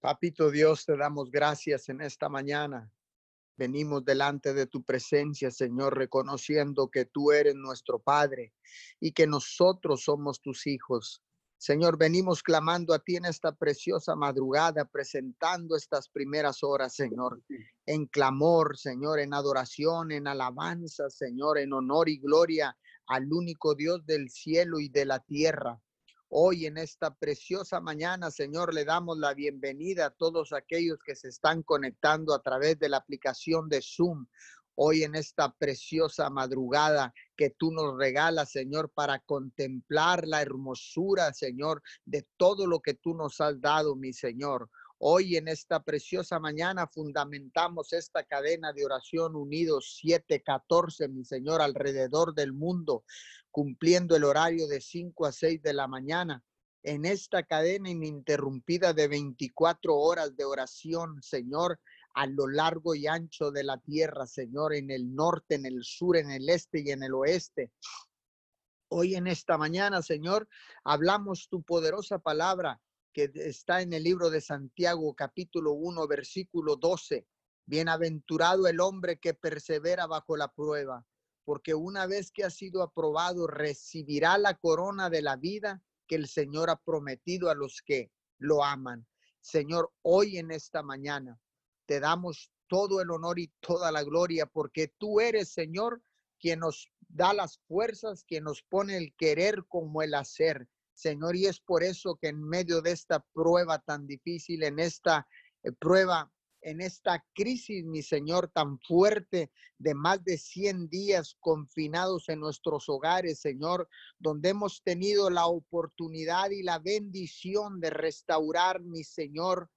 Papito Dios, te damos gracias en esta mañana. Venimos delante de tu presencia, Señor, reconociendo que tú eres nuestro Padre y que nosotros somos tus hijos. Señor, venimos clamando a ti en esta preciosa madrugada, presentando estas primeras horas, Señor, en clamor, Señor, en adoración, en alabanza, Señor, en honor y gloria al único Dios del cielo y de la tierra. Hoy en esta preciosa mañana, Señor, le damos la bienvenida a todos aquellos que se están conectando a través de la aplicación de Zoom. Hoy en esta preciosa madrugada que tú nos regalas, Señor, para contemplar la hermosura, Señor, de todo lo que tú nos has dado, mi Señor. Hoy en esta preciosa mañana fundamentamos esta cadena de oración unidos 714, mi Señor, alrededor del mundo cumpliendo el horario de 5 a 6 de la mañana. En esta cadena ininterrumpida de 24 horas de oración, Señor, a lo largo y ancho de la tierra, Señor, en el norte, en el sur, en el este y en el oeste. Hoy en esta mañana, Señor, hablamos tu poderosa palabra que está en el libro de Santiago, capítulo 1, versículo 12. Bienaventurado el hombre que persevera bajo la prueba, porque una vez que ha sido aprobado, recibirá la corona de la vida que el Señor ha prometido a los que lo aman. Señor, hoy en esta mañana te damos todo el honor y toda la gloria, porque tú eres, Señor, quien nos da las fuerzas, quien nos pone el querer como el hacer. Señor, y es por eso que en medio de esta prueba tan difícil, en esta eh, prueba en esta crisis, mi Señor, tan fuerte de más de 100 días confinados en nuestros hogares, Señor, donde hemos tenido la oportunidad y la bendición de restaurar, mi Señor,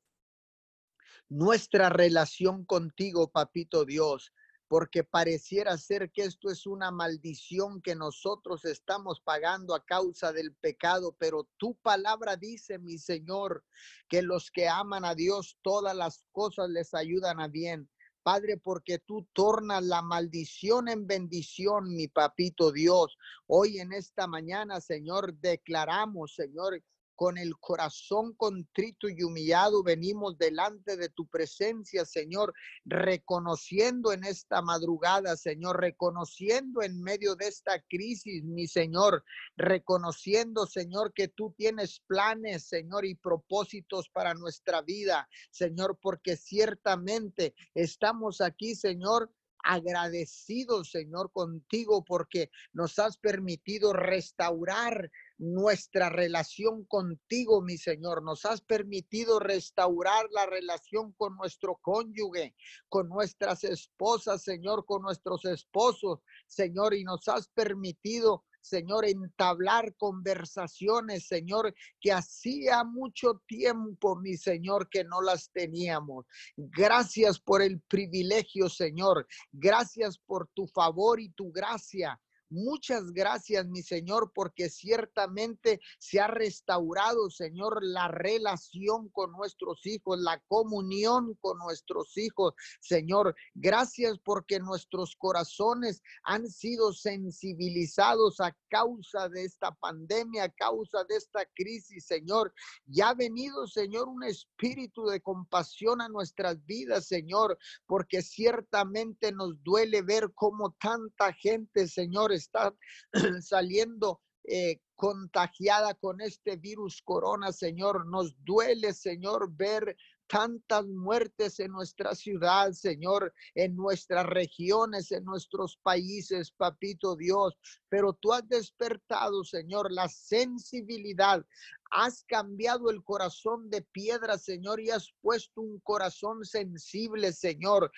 nuestra relación contigo, Papito Dios porque pareciera ser que esto es una maldición que nosotros estamos pagando a causa del pecado, pero tu palabra dice, mi Señor, que los que aman a Dios, todas las cosas les ayudan a bien. Padre, porque tú tornas la maldición en bendición, mi papito Dios. Hoy en esta mañana, Señor, declaramos, Señor, con el corazón contrito y humillado venimos delante de tu presencia, Señor, reconociendo en esta madrugada, Señor, reconociendo en medio de esta crisis, mi Señor, reconociendo, Señor, que tú tienes planes, Señor, y propósitos para nuestra vida, Señor, porque ciertamente estamos aquí, Señor, agradecidos, Señor, contigo porque nos has permitido restaurar nuestra relación contigo, mi Señor. Nos has permitido restaurar la relación con nuestro cónyuge, con nuestras esposas, Señor, con nuestros esposos, Señor, y nos has permitido Señor, entablar conversaciones, Señor, que hacía mucho tiempo, mi Señor, que no las teníamos. Gracias por el privilegio, Señor. Gracias por tu favor y tu gracia. Muchas gracias, mi Señor, porque ciertamente se ha restaurado, Señor, la relación con nuestros hijos, la comunión con nuestros hijos. Señor, gracias porque nuestros corazones han sido sensibilizados a causa de esta pandemia, a causa de esta crisis, Señor. Ya ha venido, Señor, un espíritu de compasión a nuestras vidas, Señor, porque ciertamente nos duele ver cómo tanta gente, Señor, está saliendo eh, contagiada con este virus corona, Señor. Nos duele, Señor, ver tantas muertes en nuestra ciudad, Señor, en nuestras regiones, en nuestros países, papito Dios. Pero tú has despertado, Señor, la sensibilidad. Has cambiado el corazón de piedra, Señor, y has puesto un corazón sensible, Señor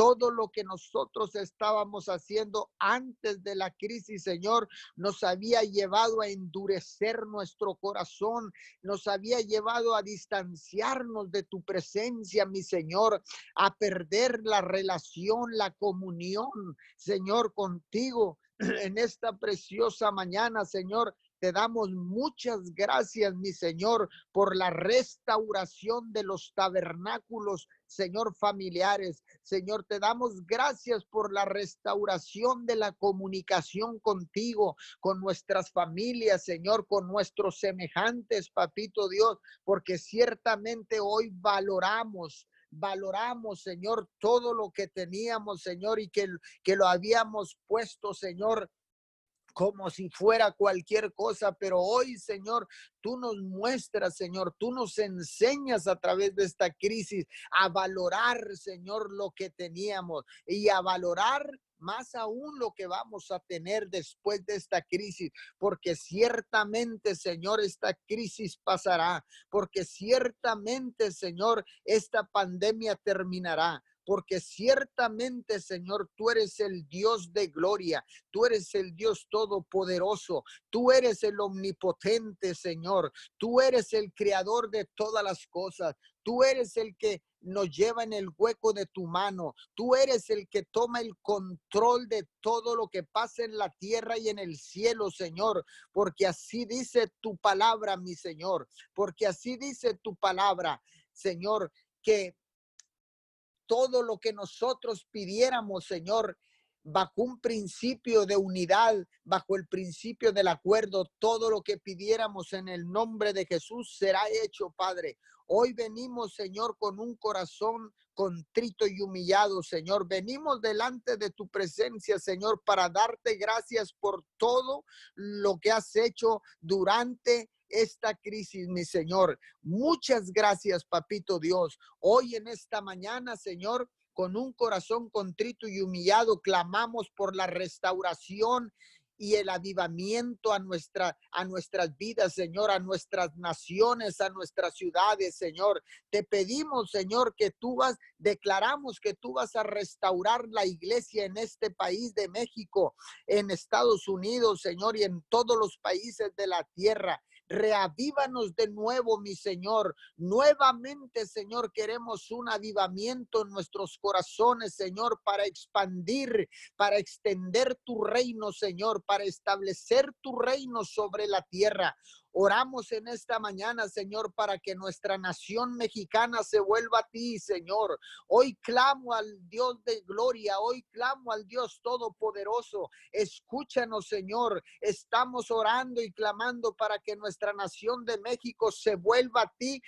todo lo que nosotros estábamos haciendo antes de la crisis, Señor, nos había llevado a endurecer nuestro corazón, nos había llevado a distanciarnos de tu presencia, mi Señor, a perder la relación, la comunión, Señor, contigo en esta preciosa mañana, Señor. Te damos muchas gracias, mi Señor, por la restauración de los tabernáculos, Señor, familiares. Señor, te damos gracias por la restauración de la comunicación contigo, con nuestras familias, Señor, con nuestros semejantes, papito Dios, porque ciertamente hoy valoramos valoramos, Señor, todo lo que teníamos, Señor, y que, que lo habíamos puesto, Señor, como si fuera cualquier cosa, pero hoy, Señor, tú nos muestras, Señor, tú nos enseñas a través de esta crisis a valorar, Señor, lo que teníamos y a valorar más aún lo que vamos a tener después de esta crisis, porque ciertamente, Señor, esta crisis pasará, porque ciertamente, Señor, esta pandemia terminará, porque ciertamente, Señor, tú eres el Dios de gloria, tú eres el Dios todopoderoso, tú eres el omnipotente, Señor, tú eres el creador de todas las cosas, tú eres el que nos lleva en el hueco de tu mano. Tú eres el que toma el control de todo lo que pasa en la tierra y en el cielo, Señor, porque así dice tu palabra, mi Señor, porque así dice tu palabra, Señor, que todo lo que nosotros pidiéramos, Señor, bajo un principio de unidad, bajo el principio del acuerdo, todo lo que pidiéramos en el nombre de Jesús será hecho, Padre. Hoy venimos, Señor, con un corazón contrito y humillado, Señor. Venimos delante de tu presencia, Señor, para darte gracias por todo lo que has hecho durante esta crisis, mi Señor. Muchas gracias, Papito Dios. Hoy en esta mañana, Señor, con un corazón contrito y humillado, clamamos por la restauración y el avivamiento a, nuestra, a nuestras vidas, Señor, a nuestras naciones, a nuestras ciudades, Señor. Te pedimos, Señor, que tú vas, declaramos que tú vas a restaurar la iglesia en este país de México, en Estados Unidos, Señor, y en todos los países de la tierra. Reavívanos de nuevo, mi Señor. Nuevamente, Señor, queremos un avivamiento en nuestros corazones, Señor, para expandir, para extender tu reino, Señor, para establecer tu reino sobre la tierra. Oramos en esta mañana, Señor, para que nuestra nación mexicana se vuelva a ti, Señor. Hoy clamo al Dios de gloria, hoy clamo al Dios todopoderoso. Escúchanos, Señor. Estamos orando y clamando para que nuestra nación de México se vuelva a ti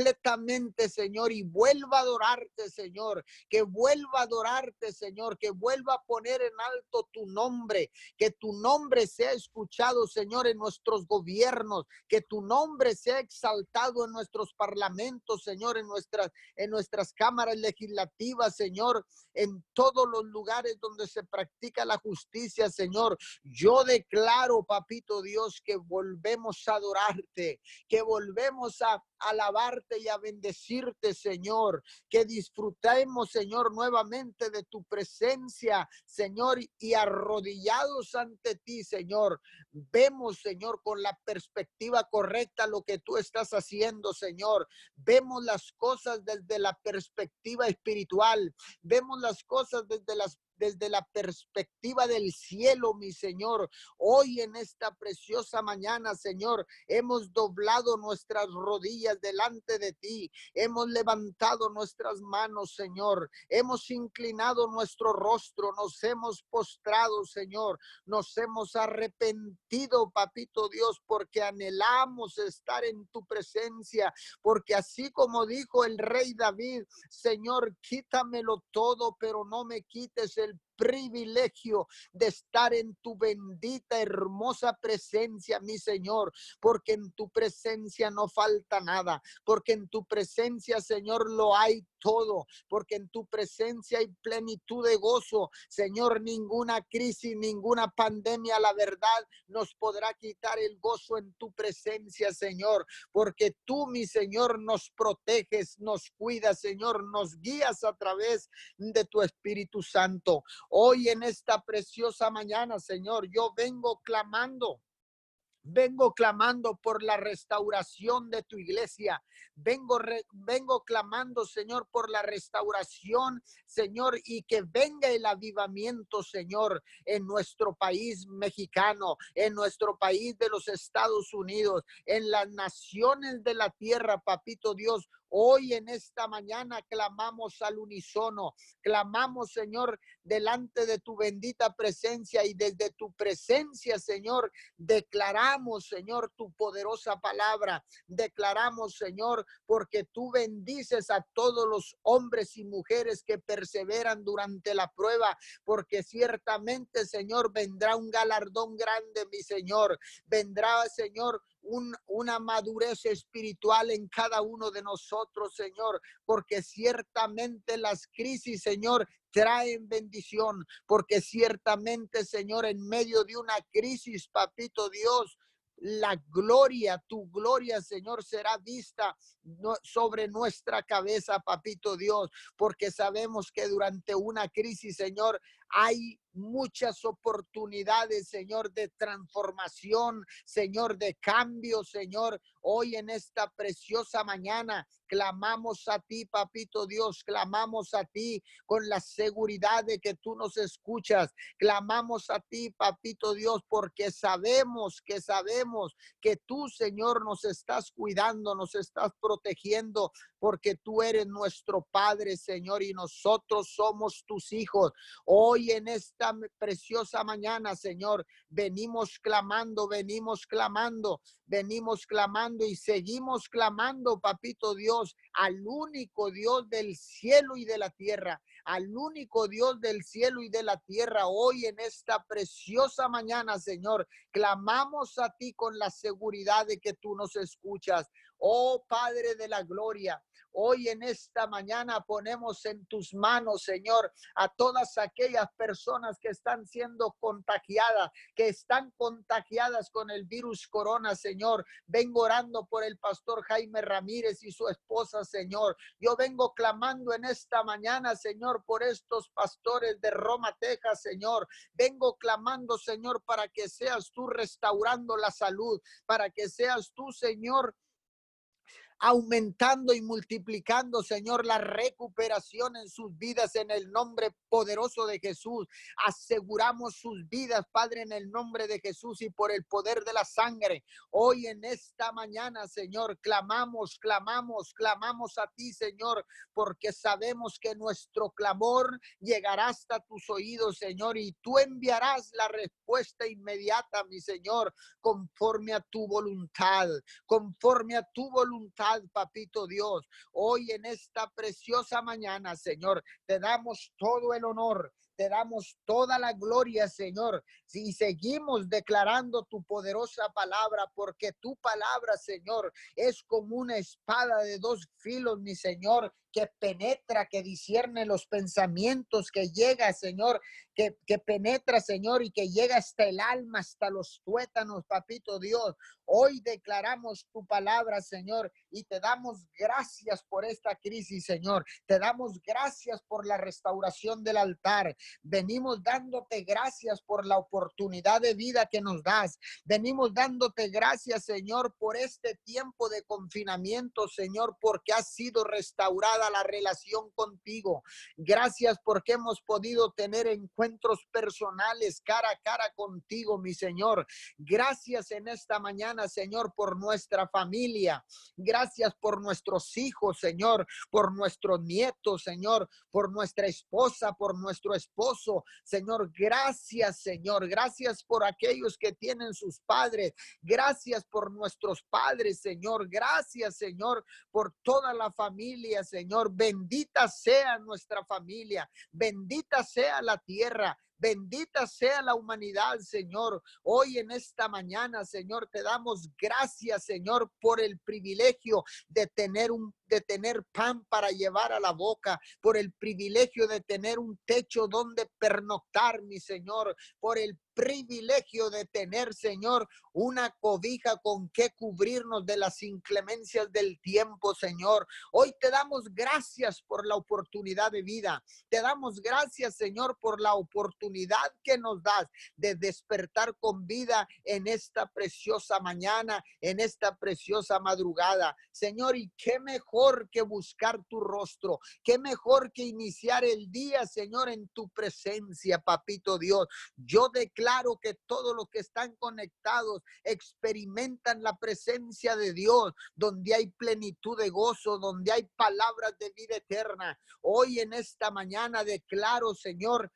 completamente, Señor, y vuelva a adorarte, Señor. Que vuelva a adorarte, Señor, que vuelva a poner en alto tu nombre, que tu nombre sea escuchado, Señor, en nuestros gobiernos que tu nombre sea exaltado en nuestros parlamentos, Señor, en nuestras, en nuestras cámaras legislativas, Señor, en todos los lugares donde se practica la justicia, Señor. Yo declaro, papito Dios, que volvemos a adorarte, que volvemos a alabarte y a bendecirte, Señor. Que disfrutemos, Señor, nuevamente de tu presencia, Señor, y arrodillados ante ti, Señor. Vemos, Señor, con la perspectiva correcta lo que tú estás haciendo, Señor. Vemos las cosas desde la perspectiva espiritual. Vemos las cosas desde las desde la perspectiva del cielo, mi Señor. Hoy en esta preciosa mañana, Señor, hemos doblado nuestras rodillas delante de ti. Hemos levantado nuestras manos, Señor. Hemos inclinado nuestro rostro. Nos hemos postrado, Señor. Nos hemos arrepentido, papito Dios, porque anhelamos estar en tu presencia. Porque así como dijo el rey David, Señor, quítamelo todo, pero no me quites el little privilegio de estar en tu bendita, hermosa presencia, mi Señor, porque en tu presencia no falta nada, porque en tu presencia, Señor, lo hay todo, porque en tu presencia hay plenitud de gozo. Señor, ninguna crisis, ninguna pandemia, la verdad, nos podrá quitar el gozo en tu presencia, Señor, porque tú, mi Señor, nos proteges, nos cuidas, Señor, nos guías a través de tu Espíritu Santo. Hoy en esta preciosa mañana, Señor, yo vengo clamando Vengo clamando por la restauración de tu iglesia. Vengo, vengo clamando, Señor, por la restauración, Señor, y que venga el avivamiento, Señor, en nuestro país mexicano, en nuestro país de los Estados Unidos, en las naciones de la tierra, papito Dios. Hoy en esta mañana clamamos al unísono, clamamos, Señor, delante de tu bendita presencia y desde tu presencia, Señor, declaramos, Señor, tu poderosa palabra. Declaramos, Señor, porque tú bendices a todos los hombres y mujeres que perseveran durante la prueba, porque ciertamente, Señor, vendrá un galardón grande, mi Señor. Vendrá, Señor, una madurez espiritual en cada uno de nosotros, Señor, porque ciertamente las crisis, Señor, traen bendición, porque ciertamente, Señor, en medio de una crisis, papito Dios, la gloria, tu gloria, Señor, será vista sobre nuestra cabeza, papito Dios, porque sabemos que durante una crisis, Señor, hay muchas oportunidades, Señor, de transformación, Señor, de cambio, Señor. Hoy en esta preciosa mañana clamamos a ti, papito Dios, clamamos a ti con la seguridad de que tú nos escuchas. Clamamos a ti, papito Dios, porque sabemos que sabemos que tú, Señor, nos estás cuidando, nos estás protegiendo, porque tú eres nuestro Padre, Señor, y nosotros somos tus hijos. Hoy en esta preciosa mañana, Señor, venimos clamando, venimos clamando, venimos clamando y seguimos clamando, papito Dios, al único Dios del cielo y de la tierra, al único Dios del cielo y de la tierra. Hoy en esta preciosa mañana, Señor, clamamos a ti con la seguridad de que tú nos escuchas. Oh Padre de la Gloria, Hoy en esta mañana ponemos en tus manos, Señor, a todas aquellas personas que están siendo contagiadas, que están contagiadas con el virus corona, Señor. Vengo orando por el pastor Jaime Ramírez y su esposa, Señor. Yo vengo clamando en esta mañana, Señor, por estos pastores de Roma, Texas, Señor. Vengo clamando, Señor, para que seas tú restaurando la salud, para que seas tú, Señor, aumentando y multiplicando, Señor, la recuperación en sus vidas en el nombre poderoso de Jesús. Aseguramos sus vidas, Padre, en el nombre de Jesús y por el poder de la sangre. Hoy en esta mañana, Señor, clamamos, clamamos, clamamos a ti, Señor, porque sabemos que nuestro clamor llegará hasta tus oídos, Señor, y tú enviarás la respuesta inmediata, mi Señor, conforme a tu voluntad, conforme a tu voluntad papito Dios. Hoy en esta preciosa mañana, Señor, te damos todo el honor, te damos toda la gloria, Señor. Y seguimos declarando tu poderosa palabra, porque tu palabra, Señor, es como una espada de dos filos, mi Señor, que penetra, que discierne los pensamientos, que llega, Señor, que, que, penetra, Señor, y que llega hasta el alma, hasta los tuétanos, papito Dios. Hoy declaramos tu palabra, Señor, y te damos gracias por esta crisis, Señor. Te damos gracias por la restauración del altar. Venimos dándote gracias por la oportunidad de vida que nos das. Venimos dándote gracias, Señor, por este tiempo de confinamiento, Señor, porque ha sido la relación contigo. Gracias porque hemos podido tener encuentros personales cara a cara contigo, mi Señor. Gracias en esta mañana, Señor, por nuestra familia. Gracias por nuestros hijos, Señor, por nuestros nietos, Señor, por nuestra esposa, por nuestro esposo. Señor, gracias, Señor. Gracias por aquellos que tienen sus padres. Gracias por nuestros padres, Señor. Gracias, Señor, por toda la familia, Señor. Bendita sea nuestra familia. Bendita sea la tierra. Bendita sea la humanidad, Señor. Hoy en esta mañana, Señor, te damos gracias, Señor, por el privilegio de tener un de tener pan para llevar a la boca, por el privilegio de tener un techo donde pernoctar, mi Señor, por el privilegio de tener, Señor, una cobija con que cubrirnos de las inclemencias del tiempo, Señor. Hoy te damos gracias por la oportunidad de vida. Te damos gracias, Señor, por la oportunidad que nos das de despertar con vida en esta preciosa mañana, en esta preciosa madrugada. Señor, y qué mejor que buscar tu rostro, qué mejor que iniciar el día, Señor, en tu presencia, papito Dios. Yo declaro claro que todos los que están conectados experimentan la presencia de Dios, donde hay plenitud de gozo, donde hay palabras de vida eterna. Hoy en esta mañana declaro, Señor,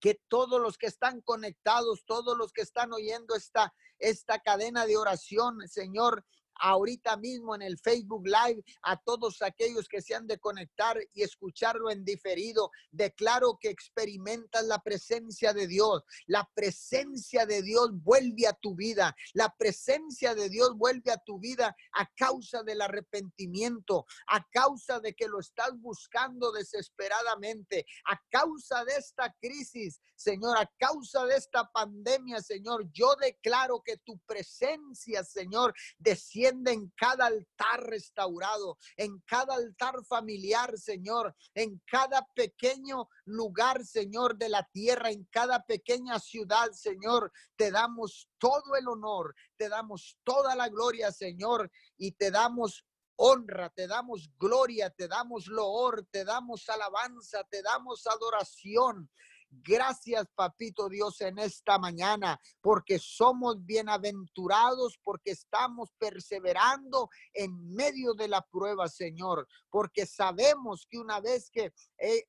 que todos los que están conectados, todos los que están oyendo esta, esta cadena de oración, Señor, ahorita mismo en el Facebook Live a todos aquellos que se han de conectar y escucharlo en diferido. Declaro que experimentas la presencia de Dios. La presencia de Dios vuelve a tu vida. La presencia de Dios vuelve a tu vida a causa del arrepentimiento, a causa de que lo estás buscando desesperadamente, a causa de esta crisis, Señor, a causa de esta pandemia, Señor. Yo declaro que tu presencia, Señor, desciende en cada altar restaurado, en cada altar familiar, Señor, en cada pequeño lugar, Señor, de la tierra, en cada pequeña ciudad, Señor. Te damos todo el honor, te damos toda la gloria, Señor, y te damos honra, te damos gloria, te damos loor, te damos alabanza, te damos adoración. Gracias, papito Dios, en esta mañana, porque somos bienaventurados, porque estamos perseverando en medio de la prueba, Señor, porque sabemos que una vez que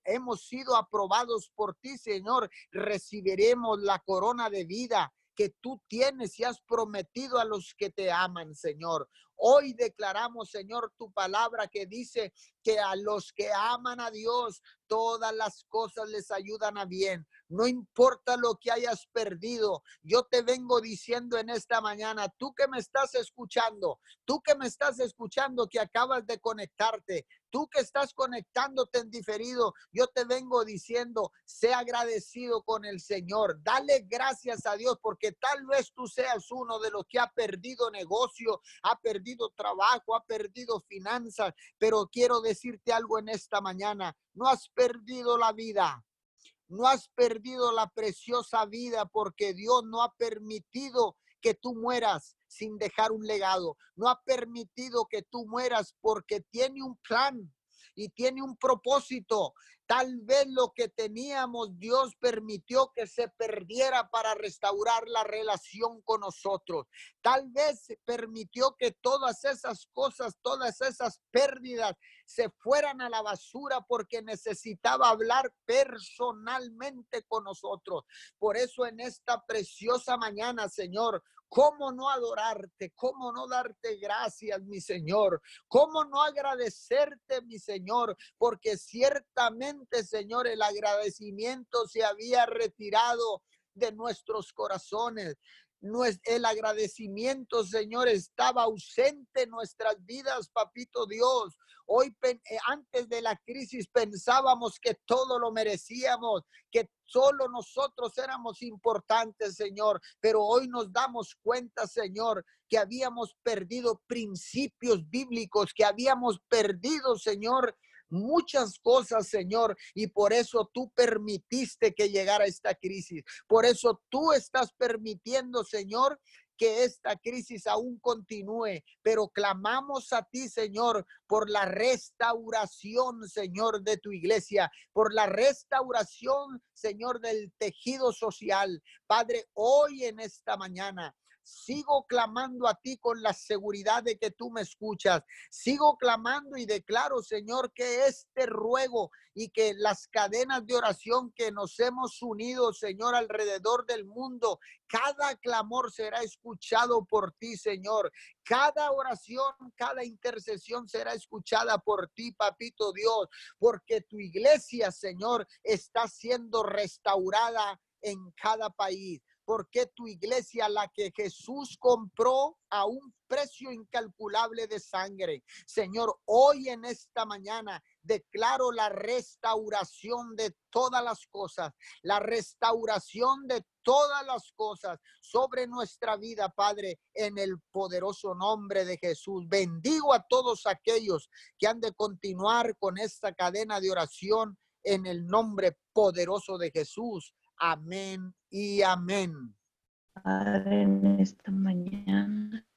hemos sido aprobados por ti, Señor, recibiremos la corona de vida que tú tienes y has prometido a los que te aman, Señor. Hoy declaramos, Señor, tu palabra que dice que a los que aman a Dios, todas las cosas les ayudan a bien. No importa lo que hayas perdido, yo te vengo diciendo en esta mañana, tú que me estás escuchando, tú que me estás escuchando que acabas de conectarte, tú que estás conectándote en diferido, yo te vengo diciendo, sé agradecido con el Señor, dale gracias a Dios porque tal vez tú seas uno de los que ha perdido negocio, ha perdido trabajo, ha perdido finanzas, pero quiero decirte algo en esta mañana, no has perdido la vida. No has perdido la preciosa vida porque Dios no ha permitido que tú mueras sin dejar un legado. No ha permitido que tú mueras porque tiene un plan y tiene un propósito. Tal vez lo que teníamos, Dios permitió que se perdiera para restaurar la relación con nosotros. Tal vez permitió que todas esas cosas, todas esas pérdidas se fueran a la basura porque necesitaba hablar personalmente con nosotros. Por eso en esta preciosa mañana, Señor, ¿Cómo no adorarte? ¿Cómo no darte gracias, mi Señor? ¿Cómo no agradecerte, mi Señor? Porque ciertamente, Señor, el agradecimiento se había retirado de nuestros corazones el agradecimiento, Señor, estaba ausente en nuestras vidas, papito Dios. Hoy, eh, antes de la crisis, pensábamos que todo lo merecíamos, que solo nosotros éramos importantes, Señor. Pero hoy nos damos cuenta, Señor, que habíamos perdido principios bíblicos, que habíamos perdido, Señor, muchas cosas, Señor, y por eso tú permitiste que llegara esta crisis. Por eso tú estás permitiendo, Señor, que esta crisis aún continúe, pero clamamos a ti, Señor, por la restauración, Señor, de tu iglesia, por la restauración, Señor, del tejido social. Padre, hoy en esta mañana Sigo clamando a ti con la seguridad de que tú me escuchas. Sigo clamando y declaro, Señor, que este ruego y que las cadenas de oración que nos hemos unido, Señor, alrededor del mundo, cada clamor será escuchado por ti, Señor. Cada oración, cada intercesión será escuchada por ti, papito Dios, porque tu iglesia, Señor, está siendo restaurada en cada país. Porque tu iglesia, la que Jesús compró a un precio incalculable de sangre. Señor, hoy en esta mañana declaro la restauración de todas las cosas, la restauración de todas las cosas sobre nuestra vida, Padre, en el poderoso nombre de Jesús. Bendigo a todos aquellos que han de continuar con esta cadena de oración en el nombre poderoso de Jesús. Amén y amén. Padre, en esta mañana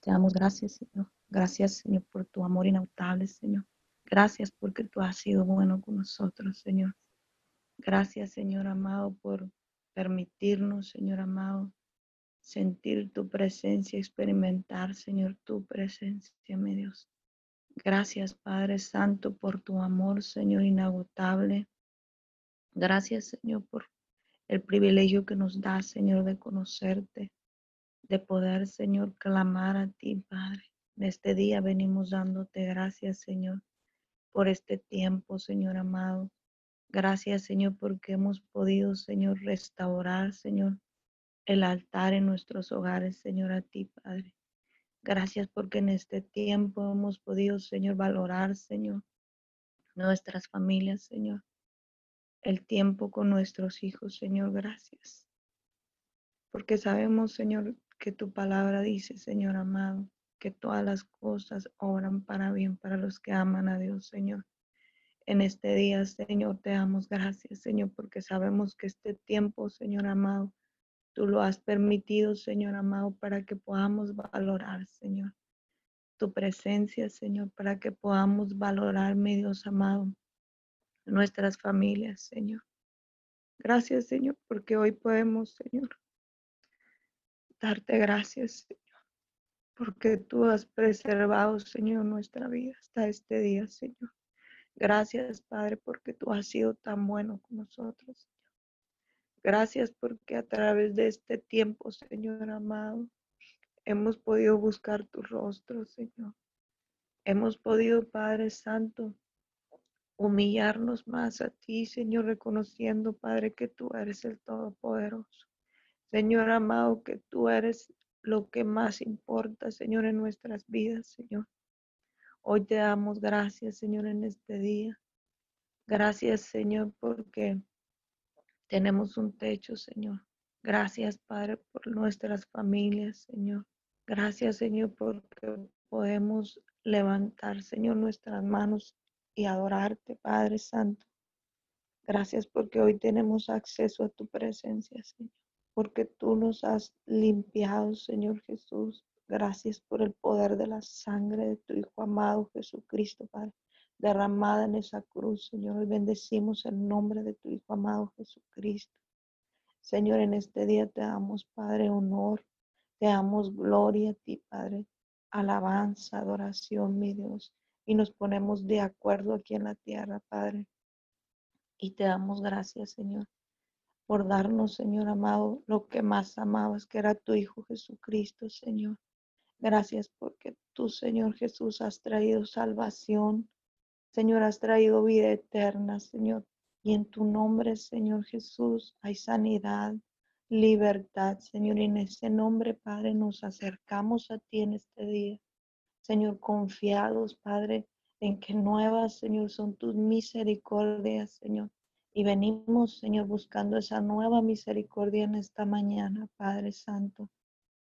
te damos gracias, Señor. Gracias, Señor, por tu amor inautable, Señor. Gracias porque tú has sido bueno con nosotros, Señor. Gracias, Señor amado, por permitirnos, Señor amado, sentir tu presencia, experimentar, Señor, tu presencia, mi Dios. Gracias, Padre Santo, por tu amor, Señor, inagotable. Gracias, Señor, por el privilegio que nos da, Señor, de conocerte, de poder, Señor, clamar a ti, Padre. En este día venimos dándote gracias, Señor, por este tiempo, Señor amado. Gracias, Señor, porque hemos podido, Señor, restaurar, Señor, el altar en nuestros hogares, Señor, a ti, Padre. Gracias porque en este tiempo hemos podido, Señor, valorar, Señor, nuestras familias, Señor el tiempo con nuestros hijos, Señor, gracias. Porque sabemos, Señor, que tu palabra dice, Señor amado, que todas las cosas obran para bien para los que aman a Dios, Señor. En este día, Señor, te damos gracias, Señor, porque sabemos que este tiempo, Señor amado, tú lo has permitido, Señor amado, para que podamos valorar, Señor, tu presencia, Señor, para que podamos valorar, mi Dios amado, nuestras familias, Señor. Gracias, Señor, porque hoy podemos, Señor, darte gracias, Señor, porque tú has preservado, Señor, nuestra vida hasta este día, Señor. Gracias, Padre, porque tú has sido tan bueno con nosotros, Señor. Gracias porque a través de este tiempo, Señor amado, hemos podido buscar tu rostro, Señor. Hemos podido, Padre Santo, humillarnos más a ti, Señor, reconociendo, Padre, que tú eres el Todopoderoso. Señor amado, que tú eres lo que más importa, Señor, en nuestras vidas, Señor. Hoy te damos gracias, Señor, en este día. Gracias, Señor, porque tenemos un techo, Señor. Gracias, Padre, por nuestras familias, Señor. Gracias, Señor, porque podemos levantar, Señor, nuestras manos y adorarte, Padre Santo. Gracias porque hoy tenemos acceso a tu presencia, Señor, porque tú nos has limpiado, Señor Jesús. Gracias por el poder de la sangre de tu Hijo amado Jesucristo, Padre, derramada en esa cruz, Señor. Hoy bendecimos el nombre de tu Hijo amado Jesucristo. Señor, en este día te damos, Padre, honor, te damos gloria a ti, Padre, alabanza, adoración, mi Dios y nos ponemos de acuerdo aquí en la tierra, Padre. Y te damos gracias, Señor, por darnos, Señor amado, lo que más amabas, que era tu Hijo Jesucristo, Señor. Gracias porque tú, Señor Jesús, has traído salvación. Señor, has traído vida eterna, Señor. Y en tu nombre, Señor Jesús, hay sanidad, libertad, Señor. Y en ese nombre, Padre, nos acercamos a ti en este día. Señor, confiados, Padre, en que nuevas, Señor, son tus misericordias, Señor. Y venimos, Señor, buscando esa nueva misericordia en esta mañana, Padre Santo.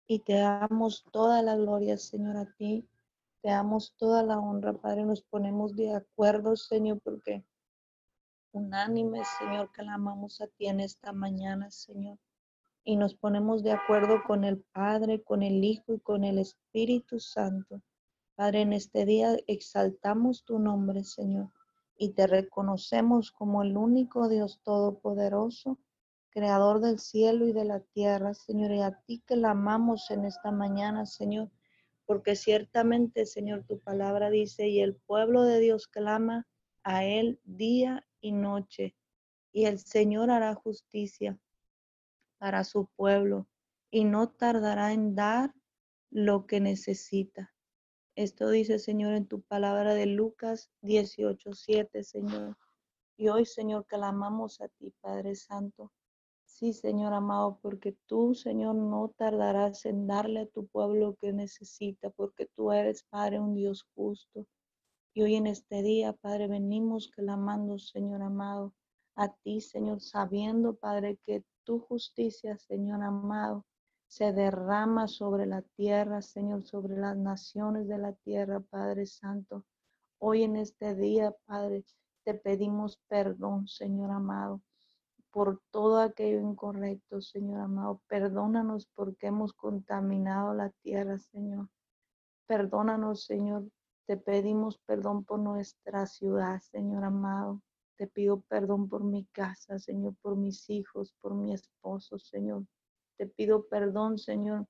Y te damos toda la gloria, Señor, a ti. Te damos toda la honra, Padre. Nos ponemos de acuerdo, Señor, porque unánime, Señor, que la amamos a ti en esta mañana, Señor. Y nos ponemos de acuerdo con el Padre, con el Hijo y con el Espíritu Santo Padre, en este día exaltamos tu nombre, Señor, y te reconocemos como el único Dios todopoderoso, creador del cielo y de la tierra, Señor, y a ti que la amamos en esta mañana, Señor, porque ciertamente, Señor, tu palabra dice, y el pueblo de Dios clama a Él día y noche, y el Señor hará justicia para su pueblo, y no tardará en dar lo que necesita. Esto dice, Señor, en tu palabra de Lucas 18, 7, Señor. Y hoy, Señor, clamamos a ti, Padre Santo. Sí, Señor amado, porque tú, Señor, no tardarás en darle a tu pueblo lo que necesita, porque tú eres, Padre, un Dios justo. Y hoy en este día, Padre, venimos clamando, Señor amado, a ti, Señor, sabiendo, Padre, que tu justicia, Señor amado, se derrama sobre la tierra, Señor, sobre las naciones de la tierra, Padre Santo. Hoy en este día, Padre, te pedimos perdón, Señor amado, por todo aquello incorrecto, Señor amado. Perdónanos porque hemos contaminado la tierra, Señor. Perdónanos, Señor. Te pedimos perdón por nuestra ciudad, Señor amado. Te pido perdón por mi casa, Señor, por mis hijos, por mi esposo, Señor. Te pido perdón, Señor,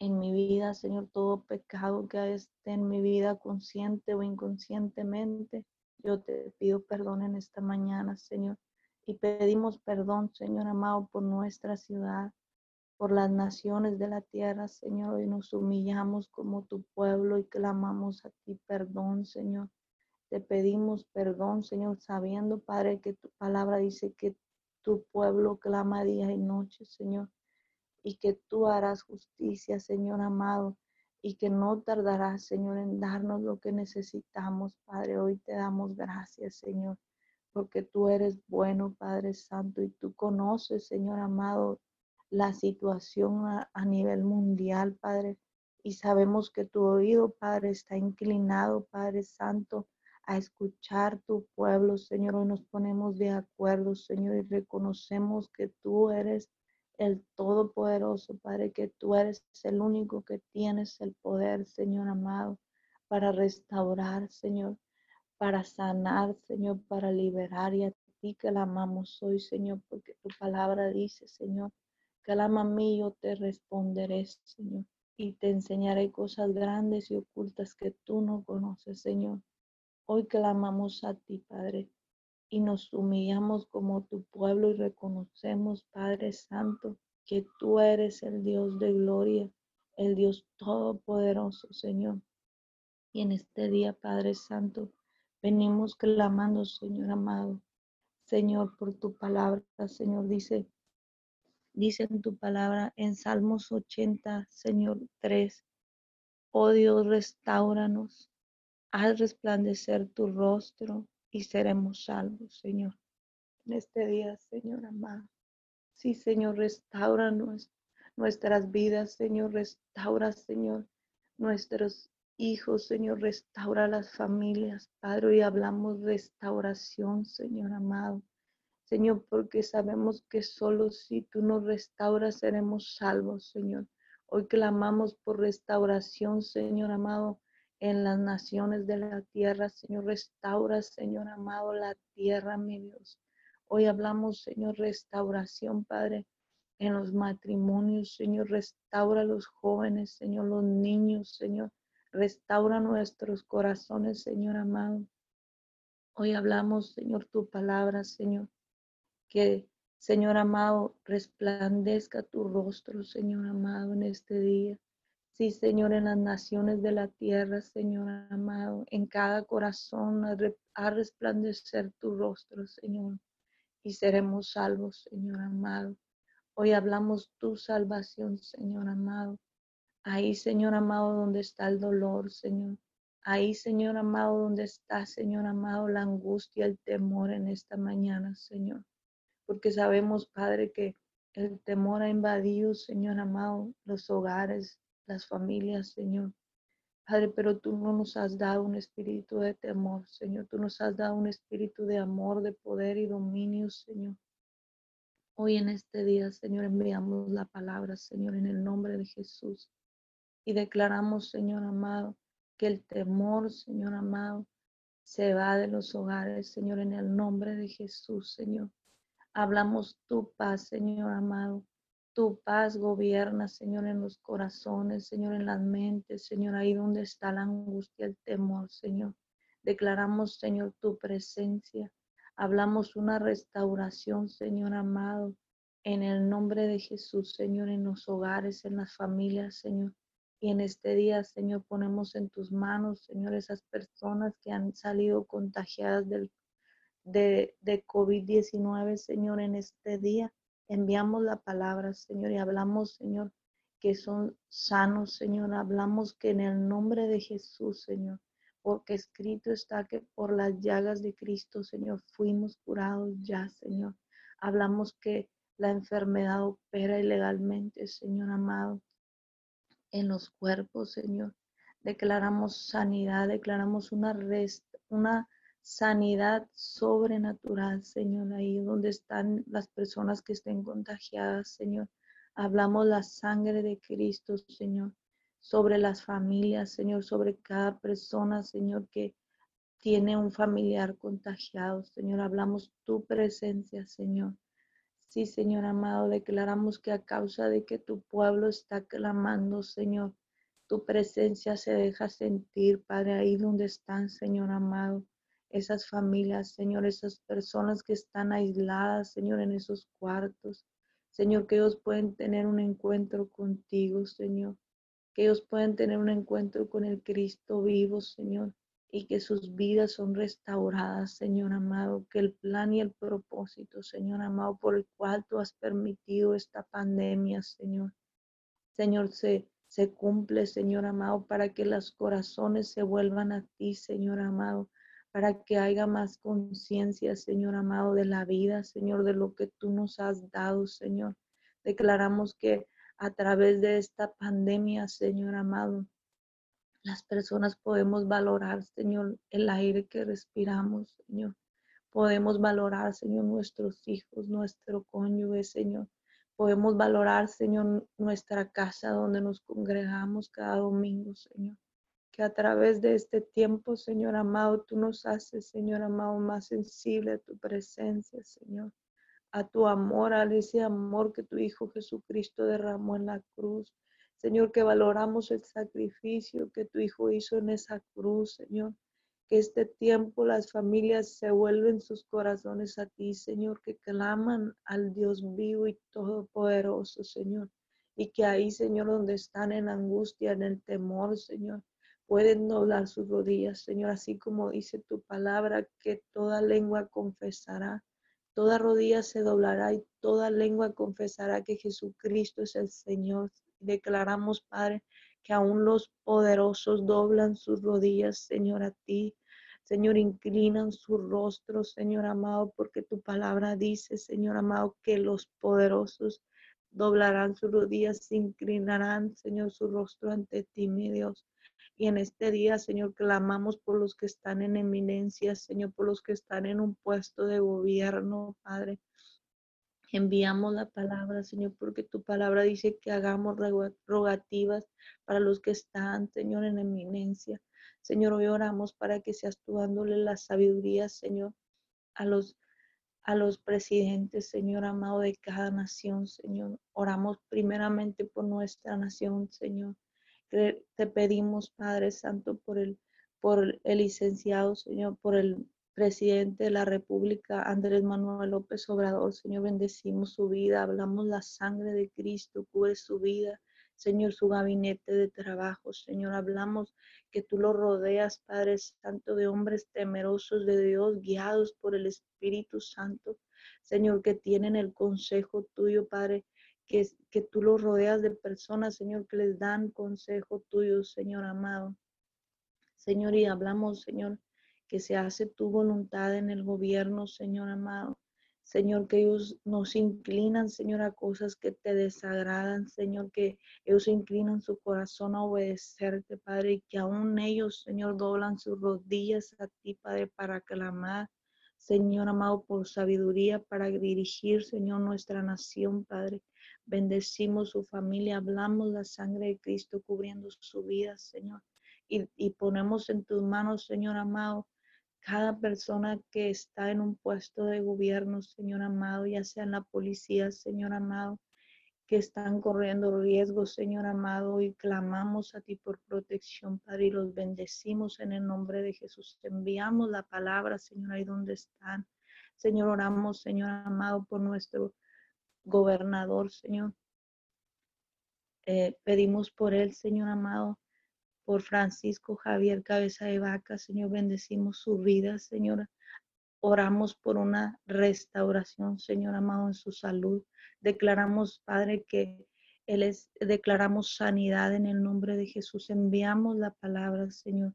en mi vida, Señor, todo pecado que esté en mi vida, consciente o inconscientemente. Yo te pido perdón en esta mañana, Señor. Y pedimos perdón, Señor amado, por nuestra ciudad, por las naciones de la tierra, Señor. Y nos humillamos como tu pueblo y clamamos a ti perdón, Señor. Te pedimos perdón, Señor, sabiendo, Padre, que tu palabra dice que tu pueblo clama día y noche, Señor y que tú harás justicia, Señor amado, y que no tardarás, Señor, en darnos lo que necesitamos, Padre. Hoy te damos gracias, Señor, porque tú eres bueno, Padre Santo, y tú conoces, Señor amado, la situación a, a nivel mundial, Padre. Y sabemos que tu oído, Padre, está inclinado, Padre Santo, a escuchar tu pueblo, Señor. Hoy nos ponemos de acuerdo, Señor, y reconocemos que tú eres el Todopoderoso, Padre, que tú eres el único que tienes el poder, Señor amado, para restaurar, Señor, para sanar, Señor, para liberar. Y a ti que la amamos hoy, Señor, porque tu palabra dice, Señor, que a mí, yo te responderé, Señor, y te enseñaré cosas grandes y ocultas que tú no conoces, Señor. Hoy clamamos a ti, Padre, y nos humillamos como tu pueblo y reconocemos, Padre Santo, que tú eres el Dios de gloria, el Dios todopoderoso, Señor. Y en este día, Padre Santo, venimos clamando, Señor amado, Señor, por tu palabra, Señor, dice, dice en tu palabra en Salmos 80, Señor 3, oh Dios, restauranos, haz resplandecer tu rostro y seremos salvos, Señor. En este día, Señor amado. Sí, Señor, restaura nuestras vidas, Señor, restaura, Señor, nuestros hijos, Señor, restaura las familias. Padre, hoy hablamos restauración, Señor amado. Señor, porque sabemos que solo si tú nos restauras seremos salvos, Señor. Hoy clamamos por restauración, Señor amado, en las naciones de la tierra. Señor, restaura, Señor amado, la tierra, mi Dios. Hoy hablamos, Señor, restauración, Padre, en los matrimonios, Señor, restaura a los jóvenes, Señor, los niños, Señor, restaura nuestros corazones, Señor amado. Hoy hablamos, Señor, tu palabra, Señor, que, Señor amado, resplandezca tu rostro, Señor amado, en este día. Sí, Señor, en las naciones de la tierra, Señor amado, en cada corazón a, resplandecer tu rostro, Señor, y seremos salvos, Señor amado. Hoy hablamos tu salvación, Señor amado. Ahí, Señor amado, donde está el dolor, Señor. Ahí, Señor amado, donde está, Señor amado, la angustia, el temor en esta mañana, Señor. Porque sabemos, Padre, que el temor ha invadido, Señor amado, los hogares, las familias, Señor. Padre, pero tú no nos has dado un espíritu de temor, Señor. Tú nos has dado un espíritu de amor, de poder y dominio, Señor. Hoy en este día, Señor, enviamos la palabra, Señor, en el nombre de Jesús. Y declaramos, Señor amado, que el temor, Señor amado, se va de los hogares, Señor, en el nombre de Jesús, Señor. Hablamos tu paz, Señor amado. Tu paz gobierna, Señor, en los corazones, Señor, en las mentes, Señor, ahí donde está la angustia, el temor, Señor. Declaramos, Señor, tu presencia. Hablamos una restauración, Señor amado, en el nombre de Jesús, Señor, en los hogares, en las familias, Señor. Y en este día, Señor, ponemos en tus manos, Señor, esas personas que han salido contagiadas del, de, de COVID-19, Señor, en este día. Enviamos la palabra, Señor, y hablamos, Señor, que son sanos, Señor. Hablamos que en el nombre de Jesús, Señor, porque escrito está que por las llagas de Cristo, Señor, fuimos curados ya, Señor. Hablamos que la enfermedad opera ilegalmente, Señor amado, en los cuerpos, Señor. Declaramos sanidad, declaramos una, rest, una sanidad sobrenatural, Señor, ahí donde están las personas que estén contagiadas, Señor. Hablamos la sangre de Cristo, Señor, sobre las familias, Señor, sobre cada persona, Señor, que tiene un familiar contagiado, Señor. Hablamos tu presencia, Señor. Sí, Señor amado, declaramos que a causa de que tu pueblo está clamando, Señor, tu presencia se deja sentir, Padre, ahí donde están, Señor amado esas familias, Señor, esas personas que están aisladas, Señor, en esos cuartos. Señor, que ellos pueden tener un encuentro contigo, Señor. Que ellos pueden tener un encuentro con el Cristo vivo, Señor. Y que sus vidas son restauradas, Señor amado. Que el plan y el propósito, Señor amado, por el cual tú has permitido esta pandemia, Señor. Señor, se, se cumple, Señor amado, para que los corazones se vuelvan a ti, Señor amado para que haya más conciencia, Señor amado, de la vida, Señor, de lo que tú nos has dado, Señor. Declaramos que a través de esta pandemia, Señor amado, las personas podemos valorar, Señor, el aire que respiramos, Señor. Podemos valorar, Señor, nuestros hijos, nuestro cónyuge, Señor. Podemos valorar, Señor, nuestra casa donde nos congregamos cada domingo, Señor que a través de este tiempo, Señor amado, tú nos haces, Señor amado, más sensible a tu presencia, Señor, a tu amor, a ese amor que tu Hijo Jesucristo derramó en la cruz. Señor, que valoramos el sacrificio que tu Hijo hizo en esa cruz, Señor. Que este tiempo las familias se vuelven sus corazones a ti, Señor, que claman al Dios vivo y todopoderoso, Señor. Y que ahí, Señor, donde están en angustia, en el temor, Señor, pueden doblar sus rodillas, Señor, así como dice tu palabra, que toda lengua confesará, toda rodilla se doblará y toda lengua confesará que Jesucristo es el Señor. Declaramos, Padre, que aún los poderosos doblan sus rodillas, Señor, a ti. Señor, inclinan su rostro, Señor amado, porque tu palabra dice, Señor amado, que los poderosos doblarán sus rodillas, se inclinarán, Señor, su rostro ante ti, mi Dios. Y en este día, Señor, clamamos por los que están en eminencia, Señor, por los que están en un puesto de gobierno, Padre. Enviamos la palabra, Señor, porque tu palabra dice que hagamos rogativas para los que están, Señor, en eminencia. Señor, hoy oramos para que seas tú dándole la sabiduría, Señor, a los a los presidentes, Señor amado, de cada nación, Señor. Oramos primeramente por nuestra nación, Señor. Te pedimos, Padre Santo, por el, por el licenciado, Señor, por el presidente de la República, Andrés Manuel López Obrador. Señor, bendecimos su vida, hablamos la sangre de Cristo, cubre su vida. Señor, su gabinete de trabajo. Señor, hablamos que tú lo rodeas, Padre Santo, de hombres temerosos de Dios, guiados por el Espíritu Santo. Señor, que tienen el consejo tuyo, Padre, que, que tú los rodeas de personas, Señor, que les dan consejo tuyo, Señor amado. Señor, y hablamos, Señor, que se hace tu voluntad en el gobierno, Señor amado. Señor, que ellos nos inclinan, Señor, a cosas que te desagradan, Señor, que ellos inclinan su corazón a obedecerte, Padre, y que aún ellos, Señor, doblan sus rodillas a ti, Padre, para clamar, Señor amado, por sabiduría, para dirigir, Señor, nuestra nación, Padre. Bendecimos su familia, hablamos la sangre de Cristo cubriendo su vida, Señor. Y, y, ponemos en tus manos, Señor amado, cada persona que está en un puesto de gobierno, Señor amado, ya sea en la policía, Señor amado, que están corriendo riesgos, Señor amado, y clamamos a ti por protección, Padre, y los bendecimos en el nombre de Jesús. enviamos la palabra, Señor, ahí donde están. Señor, oramos, Señor amado, por nuestro gobernador, Señor. Eh, pedimos por él, Señor amado, por Francisco Javier Cabeza de Vaca, Señor, bendecimos su vida, Señor. oramos por una restauración, Señor amado, en su salud. Declaramos, Padre, que Él es, declaramos sanidad en el nombre de Jesús. Enviamos la palabra, Señor.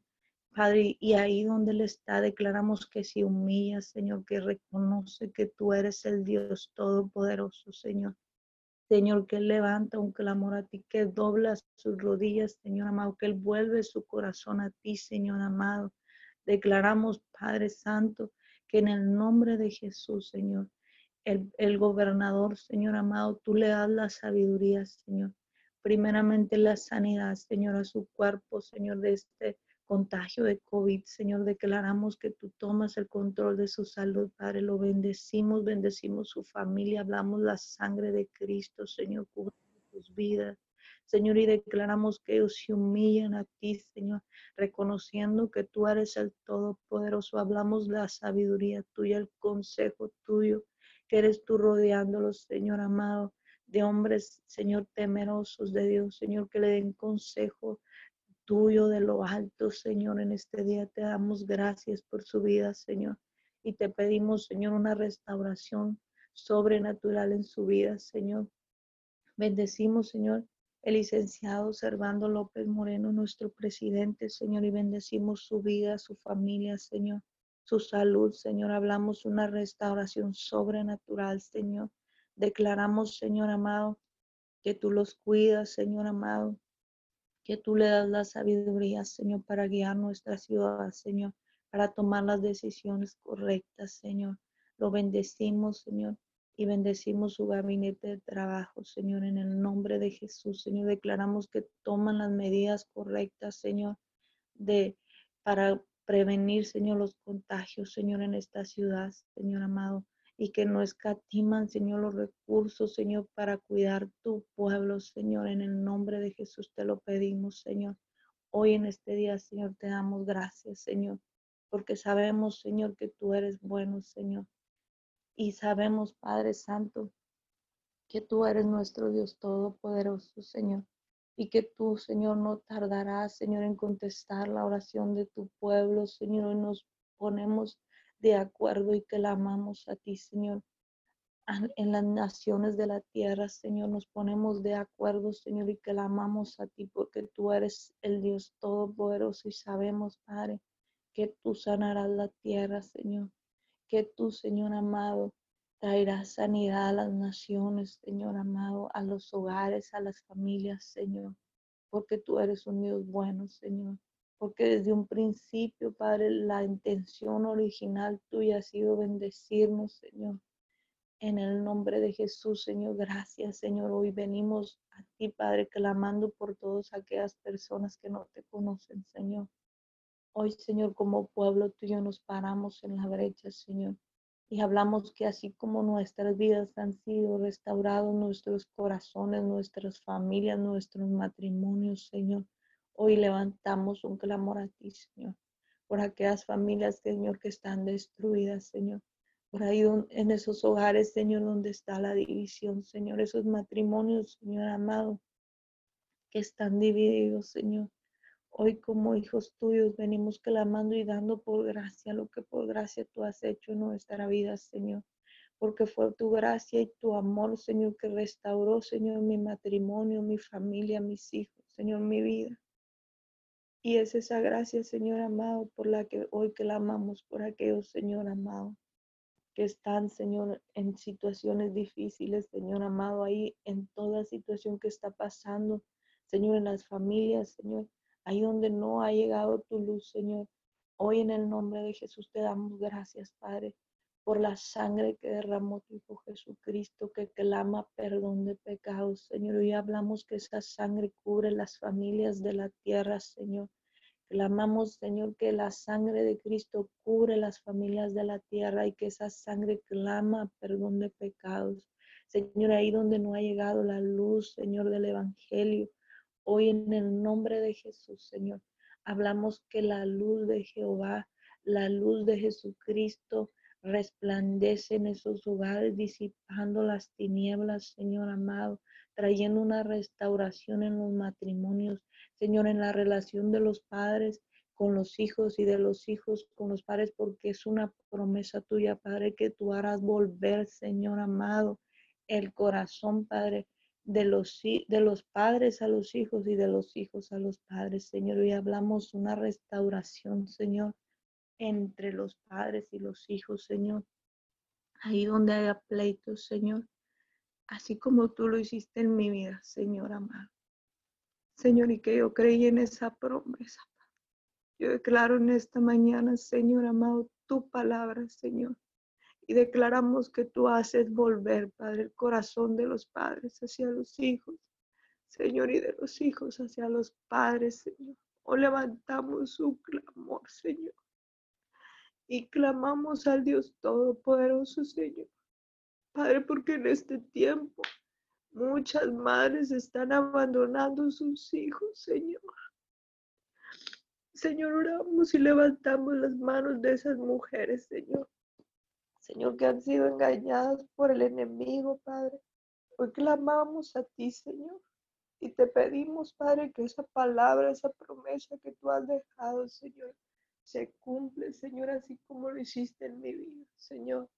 Padre, y ahí donde Él está, declaramos que se humilla, Señor, que reconoce que tú eres el Dios Todopoderoso, Señor. Señor, que Él levanta un clamor a ti, que dobla sus rodillas, Señor amado, que Él vuelve su corazón a ti, Señor amado. Declaramos, Padre Santo, que en el nombre de Jesús, Señor, el, el gobernador, Señor amado, tú le das la sabiduría, Señor. Primeramente la sanidad, Señor, a su cuerpo, Señor, de este contagio de COVID. Señor, declaramos que tú tomas el control de su salud, Padre. Lo bendecimos, bendecimos su familia, hablamos la sangre de Cristo, Señor, cubre sus vidas. Señor, y declaramos que ellos se humillan a ti, Señor, reconociendo que tú eres el Todopoderoso. Hablamos la sabiduría tuya, el consejo tuyo, que eres tú rodeándolos, Señor amado, de hombres, Señor, temerosos de Dios, Señor, que le den consejo tuyo de lo alto, Señor. En este día te damos gracias por su vida, Señor. Y te pedimos, Señor, una restauración sobrenatural en su vida, Señor. Bendecimos, Señor, el licenciado Servando López Moreno, nuestro presidente, Señor, y bendecimos su vida, su familia, Señor, su salud, Señor. Hablamos una restauración sobrenatural, Señor. Declaramos, Señor amado, que tú los cuidas, Señor amado, que tú le das la sabiduría, Señor, para guiar nuestra ciudad, Señor, para tomar las decisiones correctas, Señor. Lo bendecimos, Señor, y bendecimos su gabinete de trabajo, Señor, en el nombre de Jesús, Señor. Declaramos que toman las medidas correctas, Señor, de para prevenir, Señor, los contagios, Señor, en esta ciudad, Señor amado y que no escatiman, Señor, los recursos, Señor, para cuidar tu pueblo, Señor. En el nombre de Jesús te lo pedimos, Señor. Hoy en este día, Señor, te damos gracias, Señor, porque sabemos, Señor, que tú eres bueno, Señor. Y sabemos, Padre Santo, que tú eres nuestro Dios Todopoderoso, Señor. Y que tú, Señor, no tardarás, Señor, en contestar la oración de tu pueblo, Señor. Y nos ponemos de acuerdo y que la amamos a ti, Señor. En las naciones de la tierra, Señor, nos ponemos de acuerdo, Señor, y que la amamos a ti porque tú eres el Dios todopoderoso y sabemos, Padre, que tú sanarás la tierra, Señor. Que tú, Señor amado, traerás sanidad a las naciones, Señor amado, a los hogares, a las familias, Señor, porque tú eres un Dios bueno, Señor porque desde un principio, Padre, la intención original tuya ha sido bendecirnos, Señor. En el nombre de Jesús, Señor, gracias, Señor. Hoy venimos a ti, Padre, clamando por todas aquellas personas que no te conocen, Señor. Hoy, Señor, como pueblo tuyo nos paramos en la brecha, Señor. Y hablamos que así como nuestras vidas han sido restaurados, nuestros corazones, nuestras familias, nuestros matrimonios, Señor Hoy levantamos un clamor a ti, Señor, por aquellas familias, Señor, que están destruidas, Señor. Por ahí en esos hogares, Señor, donde está la división, Señor, esos matrimonios, Señor amado, que están divididos, Señor. Hoy como hijos tuyos venimos clamando y dando por gracia lo que por gracia tú has hecho en nuestra vida, Señor. Porque fue tu gracia y tu amor, Señor, que restauró, Señor, mi matrimonio, mi familia, mis hijos, Señor, mi vida. Y es esa gracia, Señor amado, por la que hoy clamamos por aquellos, Señor amado, que están, Señor, en situaciones difíciles, Señor amado, ahí en toda situación que está pasando, Señor, en las familias, Señor, ahí donde no ha llegado tu luz, Señor. Hoy en el nombre de Jesús te damos gracias, Padre, por la sangre que derramó tu Hijo Jesucristo, que clama perdón de pecados, Señor. Hoy hablamos que esa sangre cubre las familias de la tierra, Señor. Clamamos, Señor, que la sangre de Cristo cubre las familias de la tierra y que esa sangre clama perdón de pecados. Señor, ahí donde no ha llegado la luz, Señor, del Evangelio, hoy en el nombre de Jesús, Señor, hablamos que la luz de Jehová, la luz de Jesucristo, resplandece en esos hogares, disipando las tinieblas, Señor amado, trayendo una restauración en los matrimonios, Señor, en la relación de los padres con los hijos y de los hijos con los padres, porque es una promesa tuya, Padre, que tú harás volver, Señor amado, el corazón, Padre, de los, de los padres a los hijos y de los hijos a los padres, Señor. Hoy hablamos una restauración, Señor, entre los padres y los hijos, Señor. Ahí donde haya pleitos, Señor, así como tú lo hiciste en mi vida, Señor amado. Señor, y que yo creí en esa promesa. Yo declaro en esta mañana, Señor amado, tu palabra, Señor. Y declaramos que tú haces volver, Padre, el corazón de los padres hacia los hijos, Señor, y de los hijos hacia los padres, Señor. O levantamos un clamor, Señor. Y clamamos al Dios Todopoderoso, Señor. Padre, porque en este tiempo muchas madres están abandonando sus hijos, Señor. Señor, oramos y levantamos las manos de esas mujeres, Señor. Señor, que han sido engañadas por el enemigo, Padre. Hoy clamamos a ti, Señor. Y te pedimos, Padre, que esa palabra, esa promesa que tú has dejado, Señor, se cumple, Señor, así como lo hiciste en mi vida, Señor.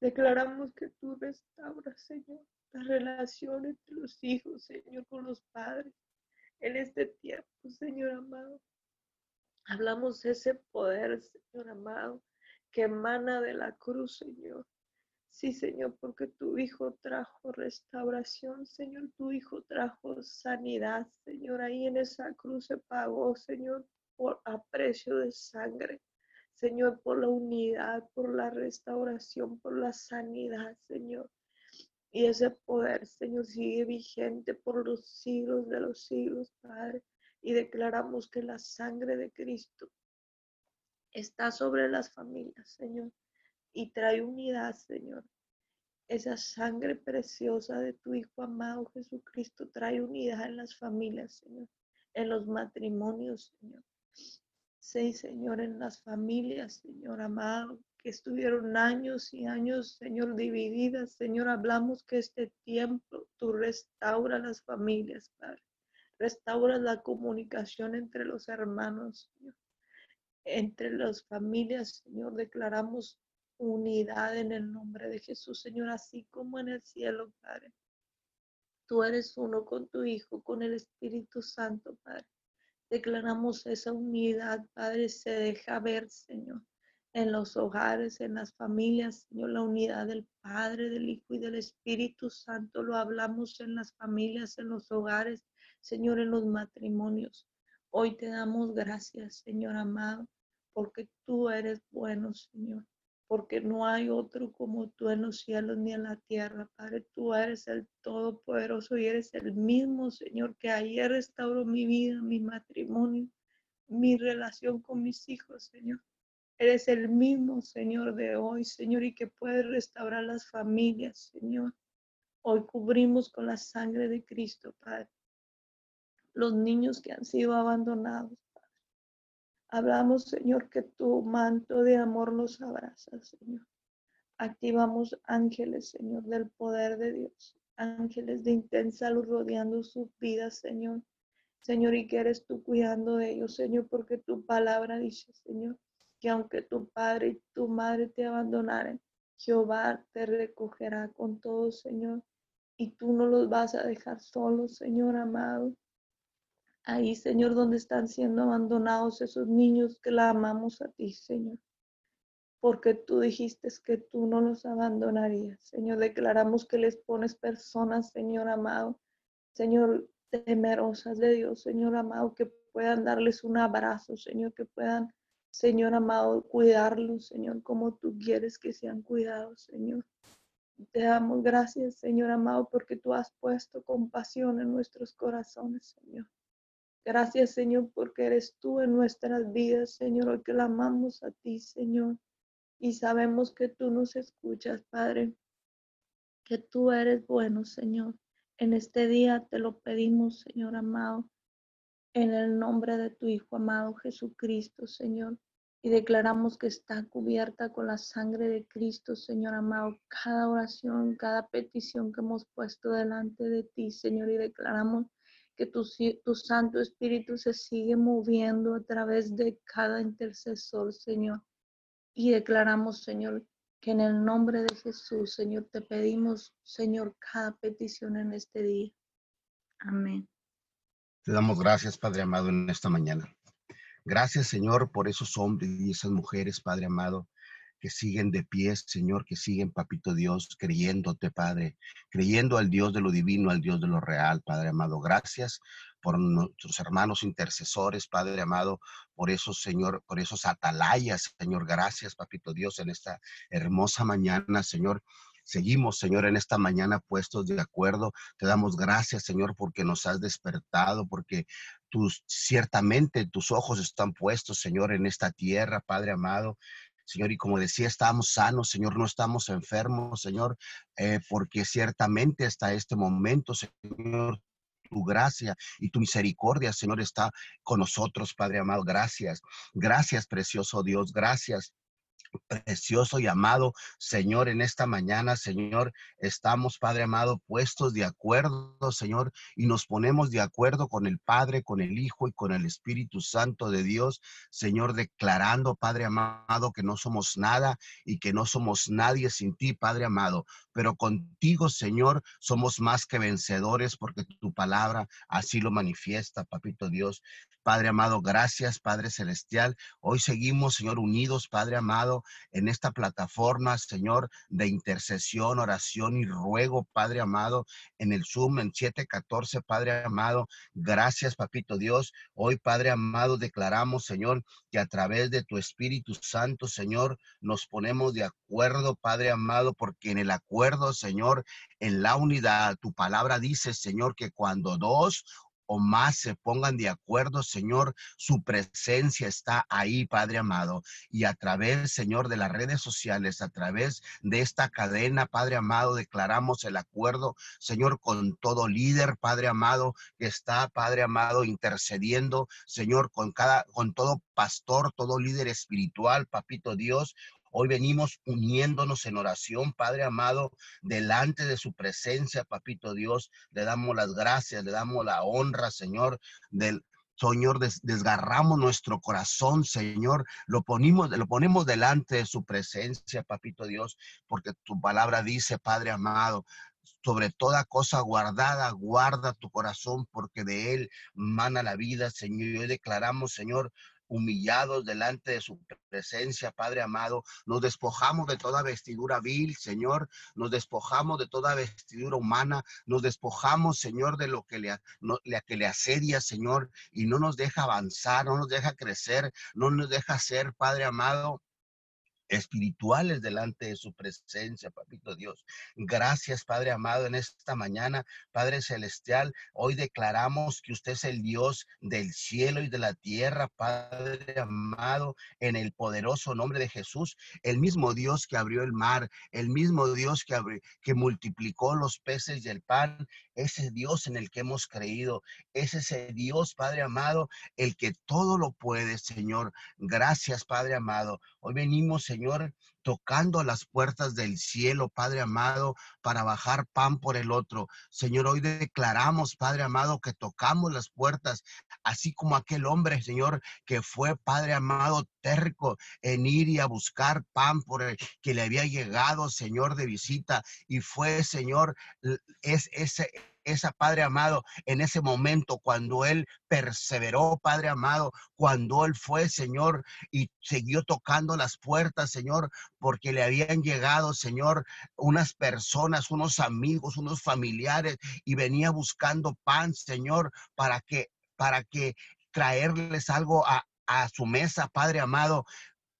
Declaramos que tú restauras, Señor, la relación entre los hijos, Señor, con los padres en este tiempo, Señor amado. Hablamos de ese poder, Señor amado, que emana de la cruz, Señor. Sí, Señor, porque tu Hijo trajo restauración, Señor, tu Hijo trajo sanidad, Señor. Ahí en esa cruz se pagó, Señor, por a precio de sangre. Señor, por la unidad, por la restauración, por la sanidad, Señor. Y ese poder, Señor, sigue vigente por los siglos de los siglos, Padre y declaramos que la sangre de Cristo está sobre las familias, Señor, y trae unidad, Señor. Esa sangre preciosa de tu Hijo amado Jesucristo trae unidad en las familias, Señor, en los matrimonios, Señor. Sí, Señor, en las familias, Señor amado, que estuvieron años y años, Señor, divididas. Señor, hablamos que este tiempo tú restaura las familias, Padre. Restaura la comunicación entre los hermanos, Señor. Entre las familias, Señor, declaramos unidad en el nombre de Jesús, Señor, así como en el cielo, Padre. Tú eres uno con tu Hijo, con el Espíritu Santo, Padre. Declaramos esa unidad, Padre, se deja ver, Señor, en los hogares, en las familias, Señor, la unidad del Padre, del Hijo y del Espíritu Santo. Lo hablamos en las familias, en los hogares, Señor, en los matrimonios. Hoy te damos gracias, Señor amado, porque tú eres bueno, Señor, porque no hay otro como tú en los cielos ni en la tierra, Padre. Tú eres el Todopoderoso y eres el mismo, Señor, que ayer restauró mi vida, mi matrimonio, mi relación con mis hijos, Señor. Eres el mismo, Señor, de hoy, Señor, y que puedes restaurar las familias, Señor. Hoy cubrimos con la sangre de Cristo, Padre los niños que han sido abandonados. Hablamos, Señor, que tu manto de amor los abraza, Señor. Activamos ángeles, Señor, del poder de Dios. Ángeles de intensa luz rodeando sus vidas, Señor. Señor, y que eres tú cuidando de ellos, Señor, porque tu palabra dice, Señor, que aunque tu padre y tu madre te abandonaren, Jehová te recogerá con todo, Señor. Y tú no los vas a dejar solos, Señor amado ahí, Señor, donde están siendo abandonados esos niños que la amamos a ti, Señor. Porque tú dijiste que tú no los abandonarías. Señor, declaramos que les pones personas, Señor amado, Señor, temerosas de Dios, Señor amado, que puedan darles un abrazo, Señor, que puedan, Señor amado, cuidarlos, Señor, como tú quieres que sean cuidados, Señor. Te damos gracias, Señor amado, porque tú has puesto compasión en nuestros corazones, Señor. Gracias, Señor, porque eres tú en nuestras vidas, Señor. Hoy clamamos a ti, Señor. Y sabemos que tú nos escuchas, Padre. Que tú eres bueno, Señor. En este día te lo pedimos, Señor amado. En el nombre de tu Hijo amado Jesucristo, Señor. Y declaramos que está cubierta con la sangre de Cristo, Señor amado. Cada oración, cada petición que hemos puesto delante de ti, Señor. Y declaramos que tu, Santo Espíritu se sigue moviendo a través de cada intercesor, Señor. Y declaramos, Señor, que en el nombre de Jesús, Señor, te pedimos, Señor, cada petición en este día. Amén. Te damos gracias, Padre amado, en esta mañana. Gracias, Señor, por esos hombres y esas mujeres, Padre amado, que siguen de pie, Señor, que siguen, Papito Dios, creyéndote, Padre, creyendo al Dios de lo divino, al Dios de lo real, Padre amado. Gracias por nuestros hermanos intercesores, Padre amado, por esos, Señor, por esos atalayas, Señor. Gracias, Papito Dios, en esta hermosa mañana, Señor. Seguimos, Señor, en esta mañana puestos de acuerdo. Te damos gracias, Señor, porque nos has despertado, porque tus, ciertamente tus ojos están puestos, Señor, en esta tierra, Padre amado. Señor, y como decía, estamos sanos, Señor, no estamos enfermos, Señor, eh, porque ciertamente hasta este momento, Señor, tu gracia y tu misericordia, Señor, está con nosotros, Padre amado. Gracias, gracias, precioso Dios, gracias precioso y amado Señor, en esta mañana, Señor, estamos, Padre amado, puestos de acuerdo, Señor, y nos ponemos de acuerdo con el Padre, con el Hijo y con el Espíritu Santo de Dios, Señor, declarando, Padre amado, que no somos nada y que no somos nadie sin ti, Padre amado, pero contigo, Señor, somos más que vencedores porque tu palabra así lo manifiesta, Papito Dios. Padre amado, gracias, Padre Celestial. Hoy seguimos, Señor, unidos, Padre amado, en esta plataforma, Señor, de intercesión, oración y ruego, Padre amado, en el Zoom en 714, Padre amado. Gracias, Papito Dios. Hoy, Padre amado, declaramos, Señor, que a través de tu Espíritu Santo, Señor, nos ponemos de acuerdo, Padre amado, porque en el acuerdo, Señor, en la unidad, tu palabra dice, Señor, que cuando dos o más se pongan de acuerdo, Señor, su presencia está ahí, Padre amado. Y a través, Señor, de las redes sociales, a través de esta cadena, Padre amado, declaramos el acuerdo, Señor, con todo líder, Padre amado, que está, Padre amado, intercediendo, Señor, con cada, con todo pastor, todo líder espiritual, Papito Dios, Hoy venimos uniéndonos en oración, Padre amado, delante de su presencia, Papito Dios. Le damos las gracias, le damos la honra, Señor, del, Señor, desgarramos nuestro corazón, Señor, lo ponemos, lo ponemos delante de su presencia, Papito Dios, porque tu palabra dice, Padre amado, sobre toda cosa guardada, guarda tu corazón, porque de él mana la vida, Señor. Y hoy declaramos, Señor, humillados delante de su presencia, Padre amado. Nos despojamos de toda vestidura vil, Señor. Nos despojamos de toda vestidura humana. Nos despojamos, Señor, de lo que le, que le asedia, Señor, y no nos deja avanzar, no nos deja crecer, no nos deja ser, Padre amado, espirituales delante de su presencia, papito Dios. Gracias, Padre amado, en esta mañana, Padre celestial, hoy declaramos que usted es el Dios del cielo y de la tierra, Padre amado, en el poderoso nombre de Jesús, el mismo Dios que abrió el mar, el mismo Dios que, que multiplicó los peces y el pan, ese Dios en el que hemos creído, es ese Dios, Padre amado, el que todo lo puede, Señor. Gracias, Padre amado. Hoy venimos, Señor, tocando las puertas del cielo, Padre amado, para bajar pan por el otro. Señor, hoy declaramos, Padre amado, que tocamos las puertas, así como aquel hombre, Señor, que fue, Padre amado, terco en ir y a buscar pan por el que le había llegado, Señor, de visita. Y fue, Señor, es ese esa, Padre amado, en ese momento cuando Él perseveró, Padre amado, cuando Él fue, Señor, y siguió tocando las puertas, Señor, porque le habían llegado, Señor, unas personas, unos amigos, unos familiares, y venía buscando pan, Señor, para que, para que traerles algo a, a su mesa, Padre amado.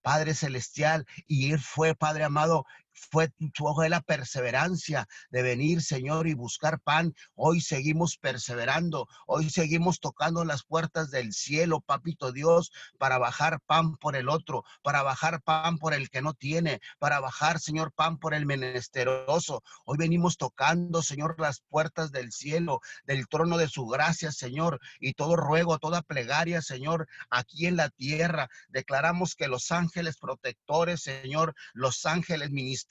Padre Celestial, y Él fue, Padre amado, fue tu ojo de la perseverancia de venir, Señor, y buscar pan. Hoy seguimos perseverando, hoy seguimos tocando las puertas del cielo, papito Dios, para bajar pan por el otro, para bajar pan por el que no tiene, para bajar, Señor, pan por el menesteroso. Hoy venimos tocando, Señor, las puertas del cielo, del trono de su gracia, Señor, y todo ruego, toda plegaria, Señor, aquí en la tierra. Declaramos que los ángeles protectores, Señor, los ángeles ministros,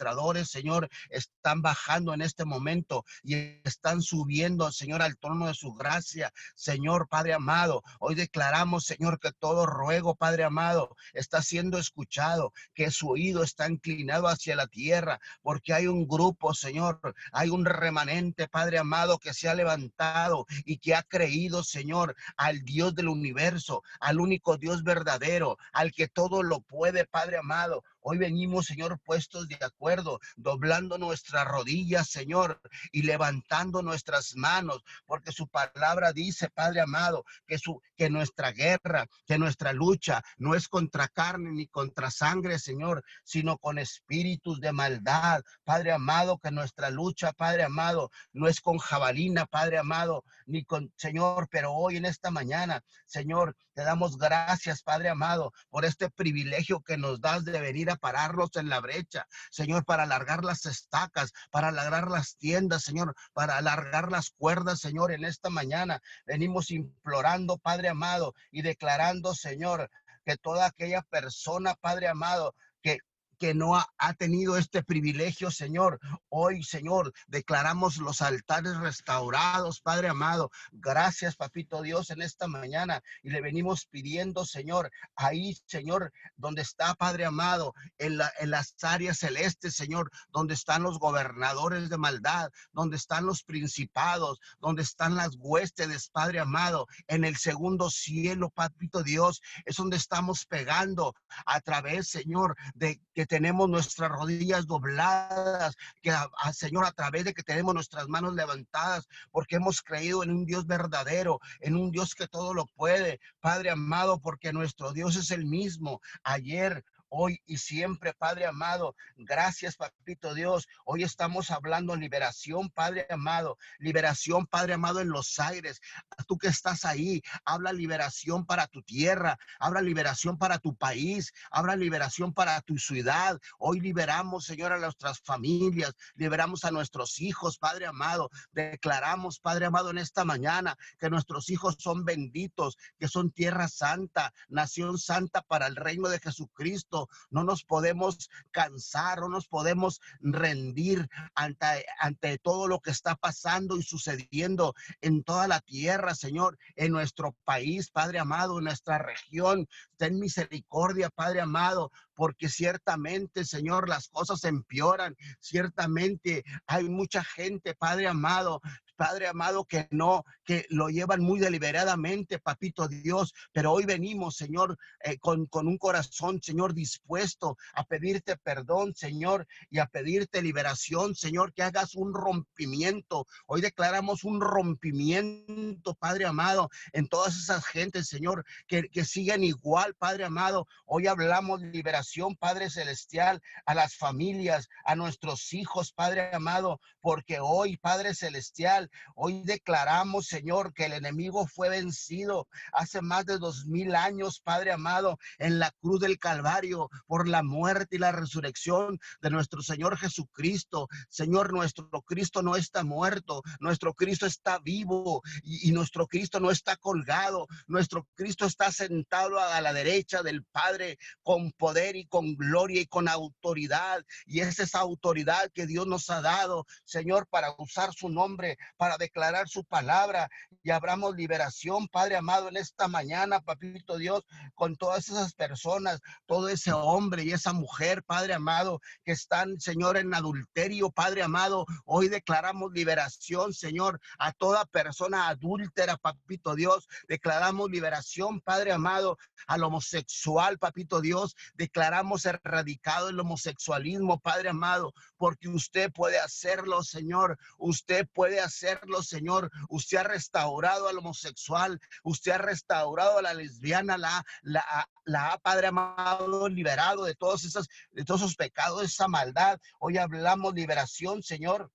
Señor, están bajando en este momento y están subiendo, Señor, al trono de su gracia. Señor, Padre amado, hoy declaramos, Señor, que todo ruego, Padre amado, está siendo escuchado, que su oído está inclinado hacia la tierra, porque hay un grupo, Señor, hay un remanente, Padre amado, que se ha levantado y que ha creído, Señor, al Dios del universo, al único Dios verdadero, al que todo lo puede, Padre amado. Hoy venimos, Señor, puestos de acuerdo, doblando nuestras rodillas, Señor, y levantando nuestras manos, porque su palabra dice, Padre amado, que, su, que nuestra guerra, que nuestra lucha no es contra carne ni contra sangre, Señor, sino con espíritus de maldad. Padre amado, que nuestra lucha, Padre amado, no es con jabalina, Padre amado, ni con Señor, pero hoy en esta mañana, Señor, te damos gracias, Padre amado, por este privilegio que nos das de venir a pararlos en la brecha, Señor, para alargar las estacas, para alargar las tiendas, Señor, para alargar las cuerdas, Señor, en esta mañana. Venimos implorando, Padre amado, y declarando, Señor, que toda aquella persona, Padre amado, que que no ha, tenido este privilegio, Señor. Hoy, Señor, declaramos los altares restaurados, Padre amado. Gracias, Papito Dios, en esta mañana. Y le venimos pidiendo, Señor, ahí, Señor, donde está, Padre amado, en, la, en las áreas celestes, Señor, donde están los gobernadores de maldad, donde están los principados, donde están las huestes, Padre amado, en el segundo cielo, Papito Dios, es donde estamos pegando a través, Señor, de que tenemos nuestras rodillas dobladas, que a, Señor, a través de que tenemos nuestras manos levantadas, porque hemos creído en un Dios verdadero, en un Dios que todo lo puede, Padre amado, porque nuestro Dios es el mismo ayer, hoy y siempre, Padre amado. Gracias, Papito Dios. Hoy estamos hablando liberación, Padre amado. Liberación, Padre amado, en los aires. Tú que estás ahí, habla liberación para tu tierra, habla liberación para tu país, habla liberación para tu ciudad. Hoy liberamos, Señor, a nuestras familias, liberamos a nuestros hijos, Padre amado. Declaramos, Padre amado, en esta mañana que nuestros hijos son benditos, que son tierra santa, nación santa para el reino de Jesucristo no nos podemos cansar, no nos podemos rendir ante, ante todo lo que está pasando y sucediendo en toda la tierra, Señor, en nuestro país, Padre amado, en nuestra región. Ten misericordia, Padre amado, porque ciertamente, Señor, las cosas empeoran. Ciertamente hay mucha gente, Padre amado, Padre amado, que no, que lo llevan muy deliberadamente, papito Dios, pero hoy venimos, Señor, eh, con, con un corazón, Señor, dispuesto a pedirte perdón, Señor, y a pedirte liberación, Señor, que hagas un rompimiento. Hoy declaramos un rompimiento, Padre amado, en todas esas gentes, Señor, que, que siguen igual, Padre amado. Hoy hablamos de liberación, Padre Celestial, a las familias, a nuestros hijos, Padre amado, porque hoy, Padre Celestial, hoy declaramos, Señor, que el enemigo fue vencido hace más de dos mil años, Padre amado, en la cruz del Calvario por la muerte y la resurrección de nuestro Señor Jesucristo. Señor, nuestro Cristo no está muerto, nuestro Cristo está vivo y, y nuestro Cristo no está colgado, nuestro Cristo está sentado a la derecha del Padre con poder y con gloria y con autoridad. Y es esa autoridad que Dios nos ha dado, Señor, para usar su nombre, para declarar su palabra y abramos liberación, Padre amado, en esta mañana, Papito Dios, con todas esas personas, todo ese hombre y esa mujer, Padre amado, que están, Señor, en adulterio, Padre amado. Hoy declaramos liberación, Señor, a toda persona adúltera, Papito Dios. Declaramos liberación, Padre amado, al homosexual, Papito Dios. Declaramos erradicado el homosexualismo, Padre amado, porque usted puede hacerlo, Señor. Usted puede hacerlo, Señor. Usted ha restaurado al homosexual, usted ha restaurado a la lesbiana, la, la, la Padre amado, liberado de todos esos, de todos esos pecados, esa maldad. Hoy hablamos liberación, Señor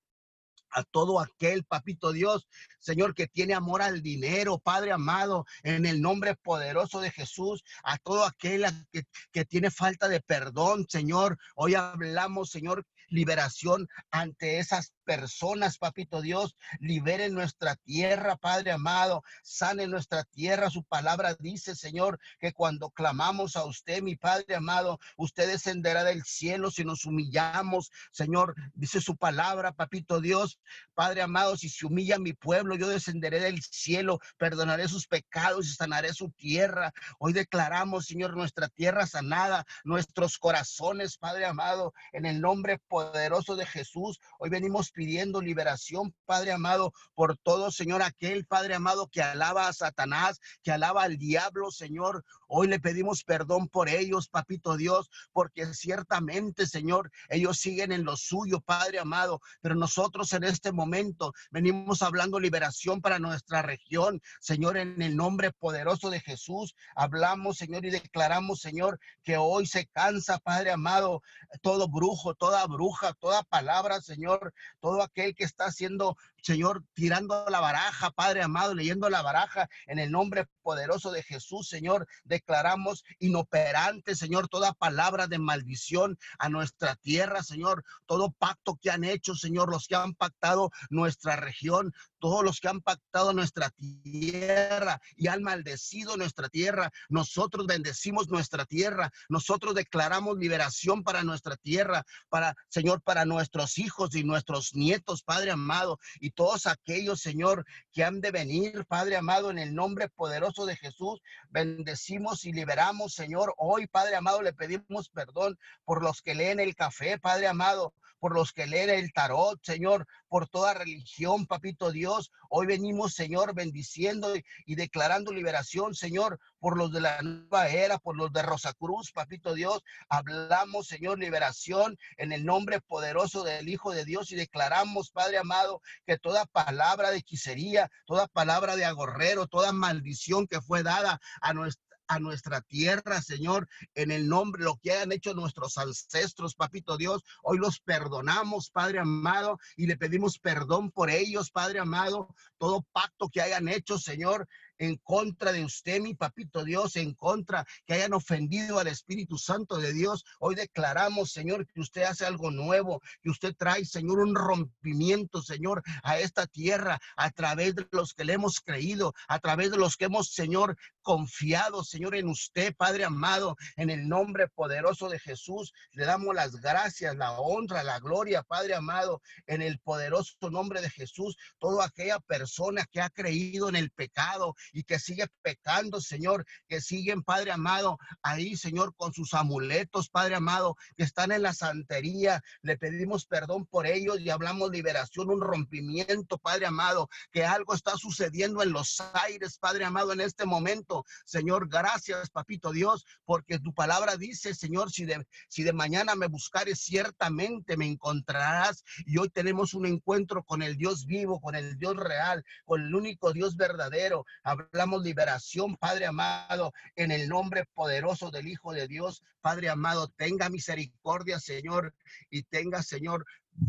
a todo aquel, papito Dios, Señor, que tiene amor al dinero, Padre amado, en el nombre poderoso de Jesús, a todo aquel que, que tiene falta de perdón, Señor. Hoy hablamos, Señor, liberación ante esas personas, papito Dios, libere nuestra tierra, Padre amado, sane nuestra tierra. Su palabra dice, Señor, que cuando clamamos a usted, mi Padre amado, usted descenderá del cielo si nos humillamos, Señor, dice su palabra, papito Dios, Padre amado, si se humilla mi pueblo, yo descenderé del cielo, perdonaré sus pecados y sanaré su tierra. Hoy declaramos, Señor, nuestra tierra sanada, nuestros corazones, Padre amado, en el nombre poderoso de Jesús. Hoy venimos pidiendo liberación, Padre amado, por todo, Señor, aquel Padre amado que alaba a Satanás, que alaba al diablo, Señor. Hoy le pedimos perdón por ellos, papito Dios, porque ciertamente, Señor, ellos siguen en lo suyo, Padre amado, pero nosotros en este momento venimos hablando liberación para nuestra región, Señor, en el nombre poderoso de Jesús. Hablamos, Señor, y declaramos, Señor, que hoy se cansa, Padre amado, todo brujo, toda bruja, toda palabra, Señor, todo aquel que está haciendo, Señor, tirando la baraja, Padre amado, leyendo la baraja en el nombre poderoso de Jesús, Señor, declaramos inoperante, Señor, toda palabra de maldición a nuestra tierra, Señor, todo pacto que han hecho, Señor, los que han pactado nuestra región, todos los que han pactado nuestra tierra y han maldecido nuestra tierra. Nosotros bendecimos nuestra tierra. Nosotros declaramos liberación para nuestra tierra, para, Señor, para nuestros hijos y nuestros nietos, Padre amado, y todos aquellos, Señor, que han de venir, Padre amado, en el nombre poderoso de Jesús. Bendecimos y liberamos, Señor. Hoy, Padre amado, le pedimos perdón por los que leen el café, Padre amado, por los que leen el tarot, Señor, por toda religión, papito Dios. Hoy venimos, Señor, bendiciendo y, declarando liberación, Señor, por los de la nueva era, por los de Rosacruz, papito Dios. Hablamos, Señor, liberación en el nombre poderoso del Hijo de Dios y declaramos, Padre amado, que toda palabra de hechicería, toda palabra de agorrero, toda maldición que fue dada a nuestra a nuestra tierra, Señor, en el nombre, lo que hayan hecho nuestros ancestros, papito Dios. Hoy los perdonamos, Padre amado, y le pedimos perdón por ellos, Padre amado. Todo pacto que hayan hecho, Señor, en contra de usted, mi papito Dios, en contra que hayan ofendido al Espíritu Santo de Dios. Hoy declaramos, Señor, que usted hace algo nuevo, que usted trae, Señor, un rompimiento, Señor, a esta tierra a través de los que le hemos creído, a través de los que hemos, Señor, confiado, Señor, en usted, Padre amado, en el nombre poderoso de Jesús. Le damos las gracias, la honra, la gloria, Padre amado, en el poderoso nombre de Jesús. Toda aquella persona que ha creído en el pecado, y que sigue pecando, Señor, que siguen, Padre amado, ahí, Señor, con sus amuletos, Padre amado, que están en la santería. Le pedimos perdón por ellos y hablamos liberación, un rompimiento, Padre amado, que algo está sucediendo en los aires, Padre amado, en este momento. Señor, gracias, papito Dios, porque tu palabra dice, Señor, si de, si de mañana me buscares, ciertamente me encontrarás. Y hoy tenemos un encuentro con el Dios vivo, con el Dios real, con el único Dios verdadero. Hablamos liberación, Padre amado, en el nombre poderoso del Hijo de Dios. Padre amado, tenga misericordia, Señor, y tenga, Señor,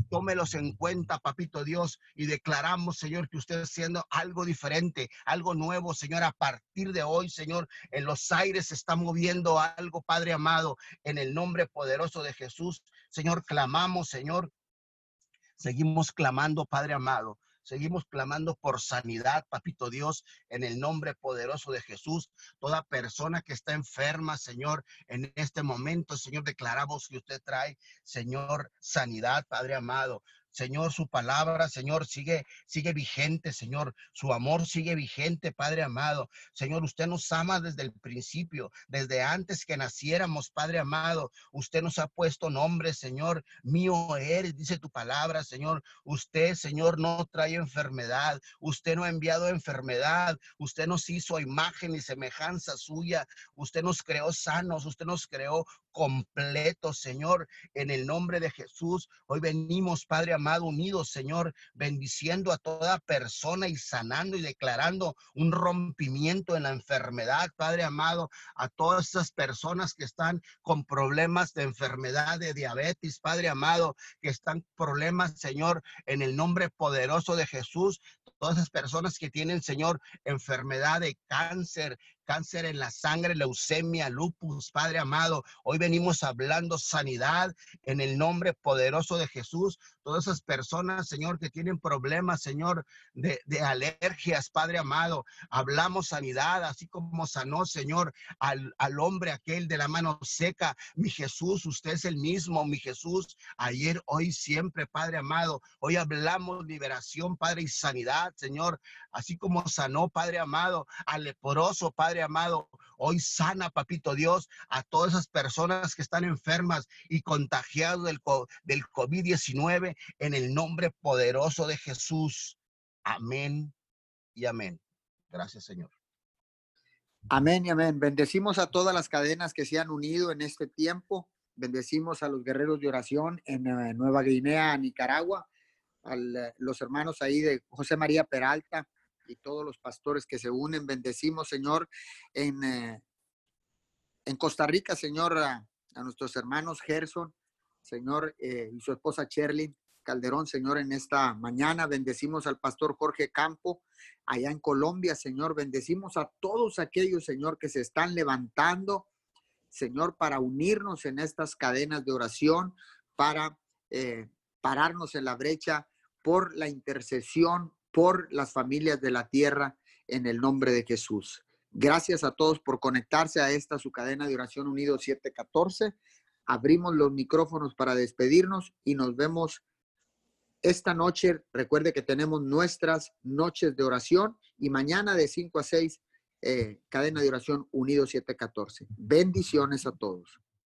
tómelos en cuenta, papito Dios, y declaramos, Señor, que usted siendo algo diferente, algo nuevo, Señor, a partir de hoy, Señor, en los aires se está moviendo algo, Padre amado, en el nombre poderoso de Jesús. Señor, clamamos, Señor, seguimos clamando, Padre amado. Seguimos clamando por sanidad, papito Dios, en el nombre poderoso de Jesús. Toda persona que está enferma, Señor, en este momento, Señor, declaramos que usted trae, Señor, sanidad, Padre amado. Señor, su palabra, Señor, sigue, sigue vigente, Señor. Su amor sigue vigente, Padre amado. Señor, usted nos ama desde el principio, desde antes que naciéramos, Padre amado. Usted nos ha puesto nombre, Señor. Mío eres, dice tu palabra, Señor. Usted, Señor, no trae enfermedad. Usted no ha enviado enfermedad. Usted nos hizo imagen y semejanza suya. Usted nos creó sanos. Usted nos creó completo, Señor, en el nombre de Jesús. Hoy venimos, Padre amado, unidos, Señor, bendiciendo a toda persona y sanando y declarando un rompimiento en la enfermedad, Padre amado, a todas esas personas que están con problemas de enfermedad, de diabetes, Padre amado, que están problemas, Señor, en el nombre poderoso de Jesús. Todas esas personas que tienen, Señor, enfermedad de cáncer, cáncer en la sangre, leucemia, lupus, Padre amado. Hoy venimos hablando sanidad en el nombre poderoso de Jesús. Todas esas personas, Señor, que tienen problemas, Señor, de, alergias, Padre amado. Hablamos sanidad, así como sanó, Señor, al, al hombre aquel de la mano seca. Mi Jesús, usted es el mismo, mi Jesús, ayer, hoy, siempre, Padre amado. Hoy hablamos liberación, Padre, y sanidad, Señor, así como sanó, Padre amado, al leproso, Padre amado. Hoy sana, Papito Dios, a todas esas personas que están enfermas y contagiadas del, del COVID-19 en el nombre poderoso de Jesús. Amén y amén. Gracias, Señor. Amén y amén. Bendecimos a todas las cadenas que se han unido en este tiempo. Bendecimos a los guerreros de oración en eh, Nueva Guinea, Nicaragua, a eh, los hermanos ahí de José María Peralta y todos los pastores que se unen. Bendecimos, Señor, en, eh, en Costa Rica, Señor, a, nuestros hermanos Gerson, Señor, y su esposa Cherlin, Calderón, Señor, en esta mañana. Bendecimos al pastor Jorge Campo, allá en Colombia, Señor. Bendecimos a todos aquellos, Señor, que se están levantando, Señor, para unirnos en estas cadenas de oración, para eh, pararnos en la brecha por la intercesión, por las familias de la tierra, en el nombre de Jesús. Gracias a todos por conectarse a esta su cadena de oración unido 714. Abrimos los micrófonos para despedirnos y nos vemos esta noche, recuerde que tenemos nuestras noches de oración y mañana de 5 a 6, eh, cadena de oración Unido 714. Bendiciones a todos.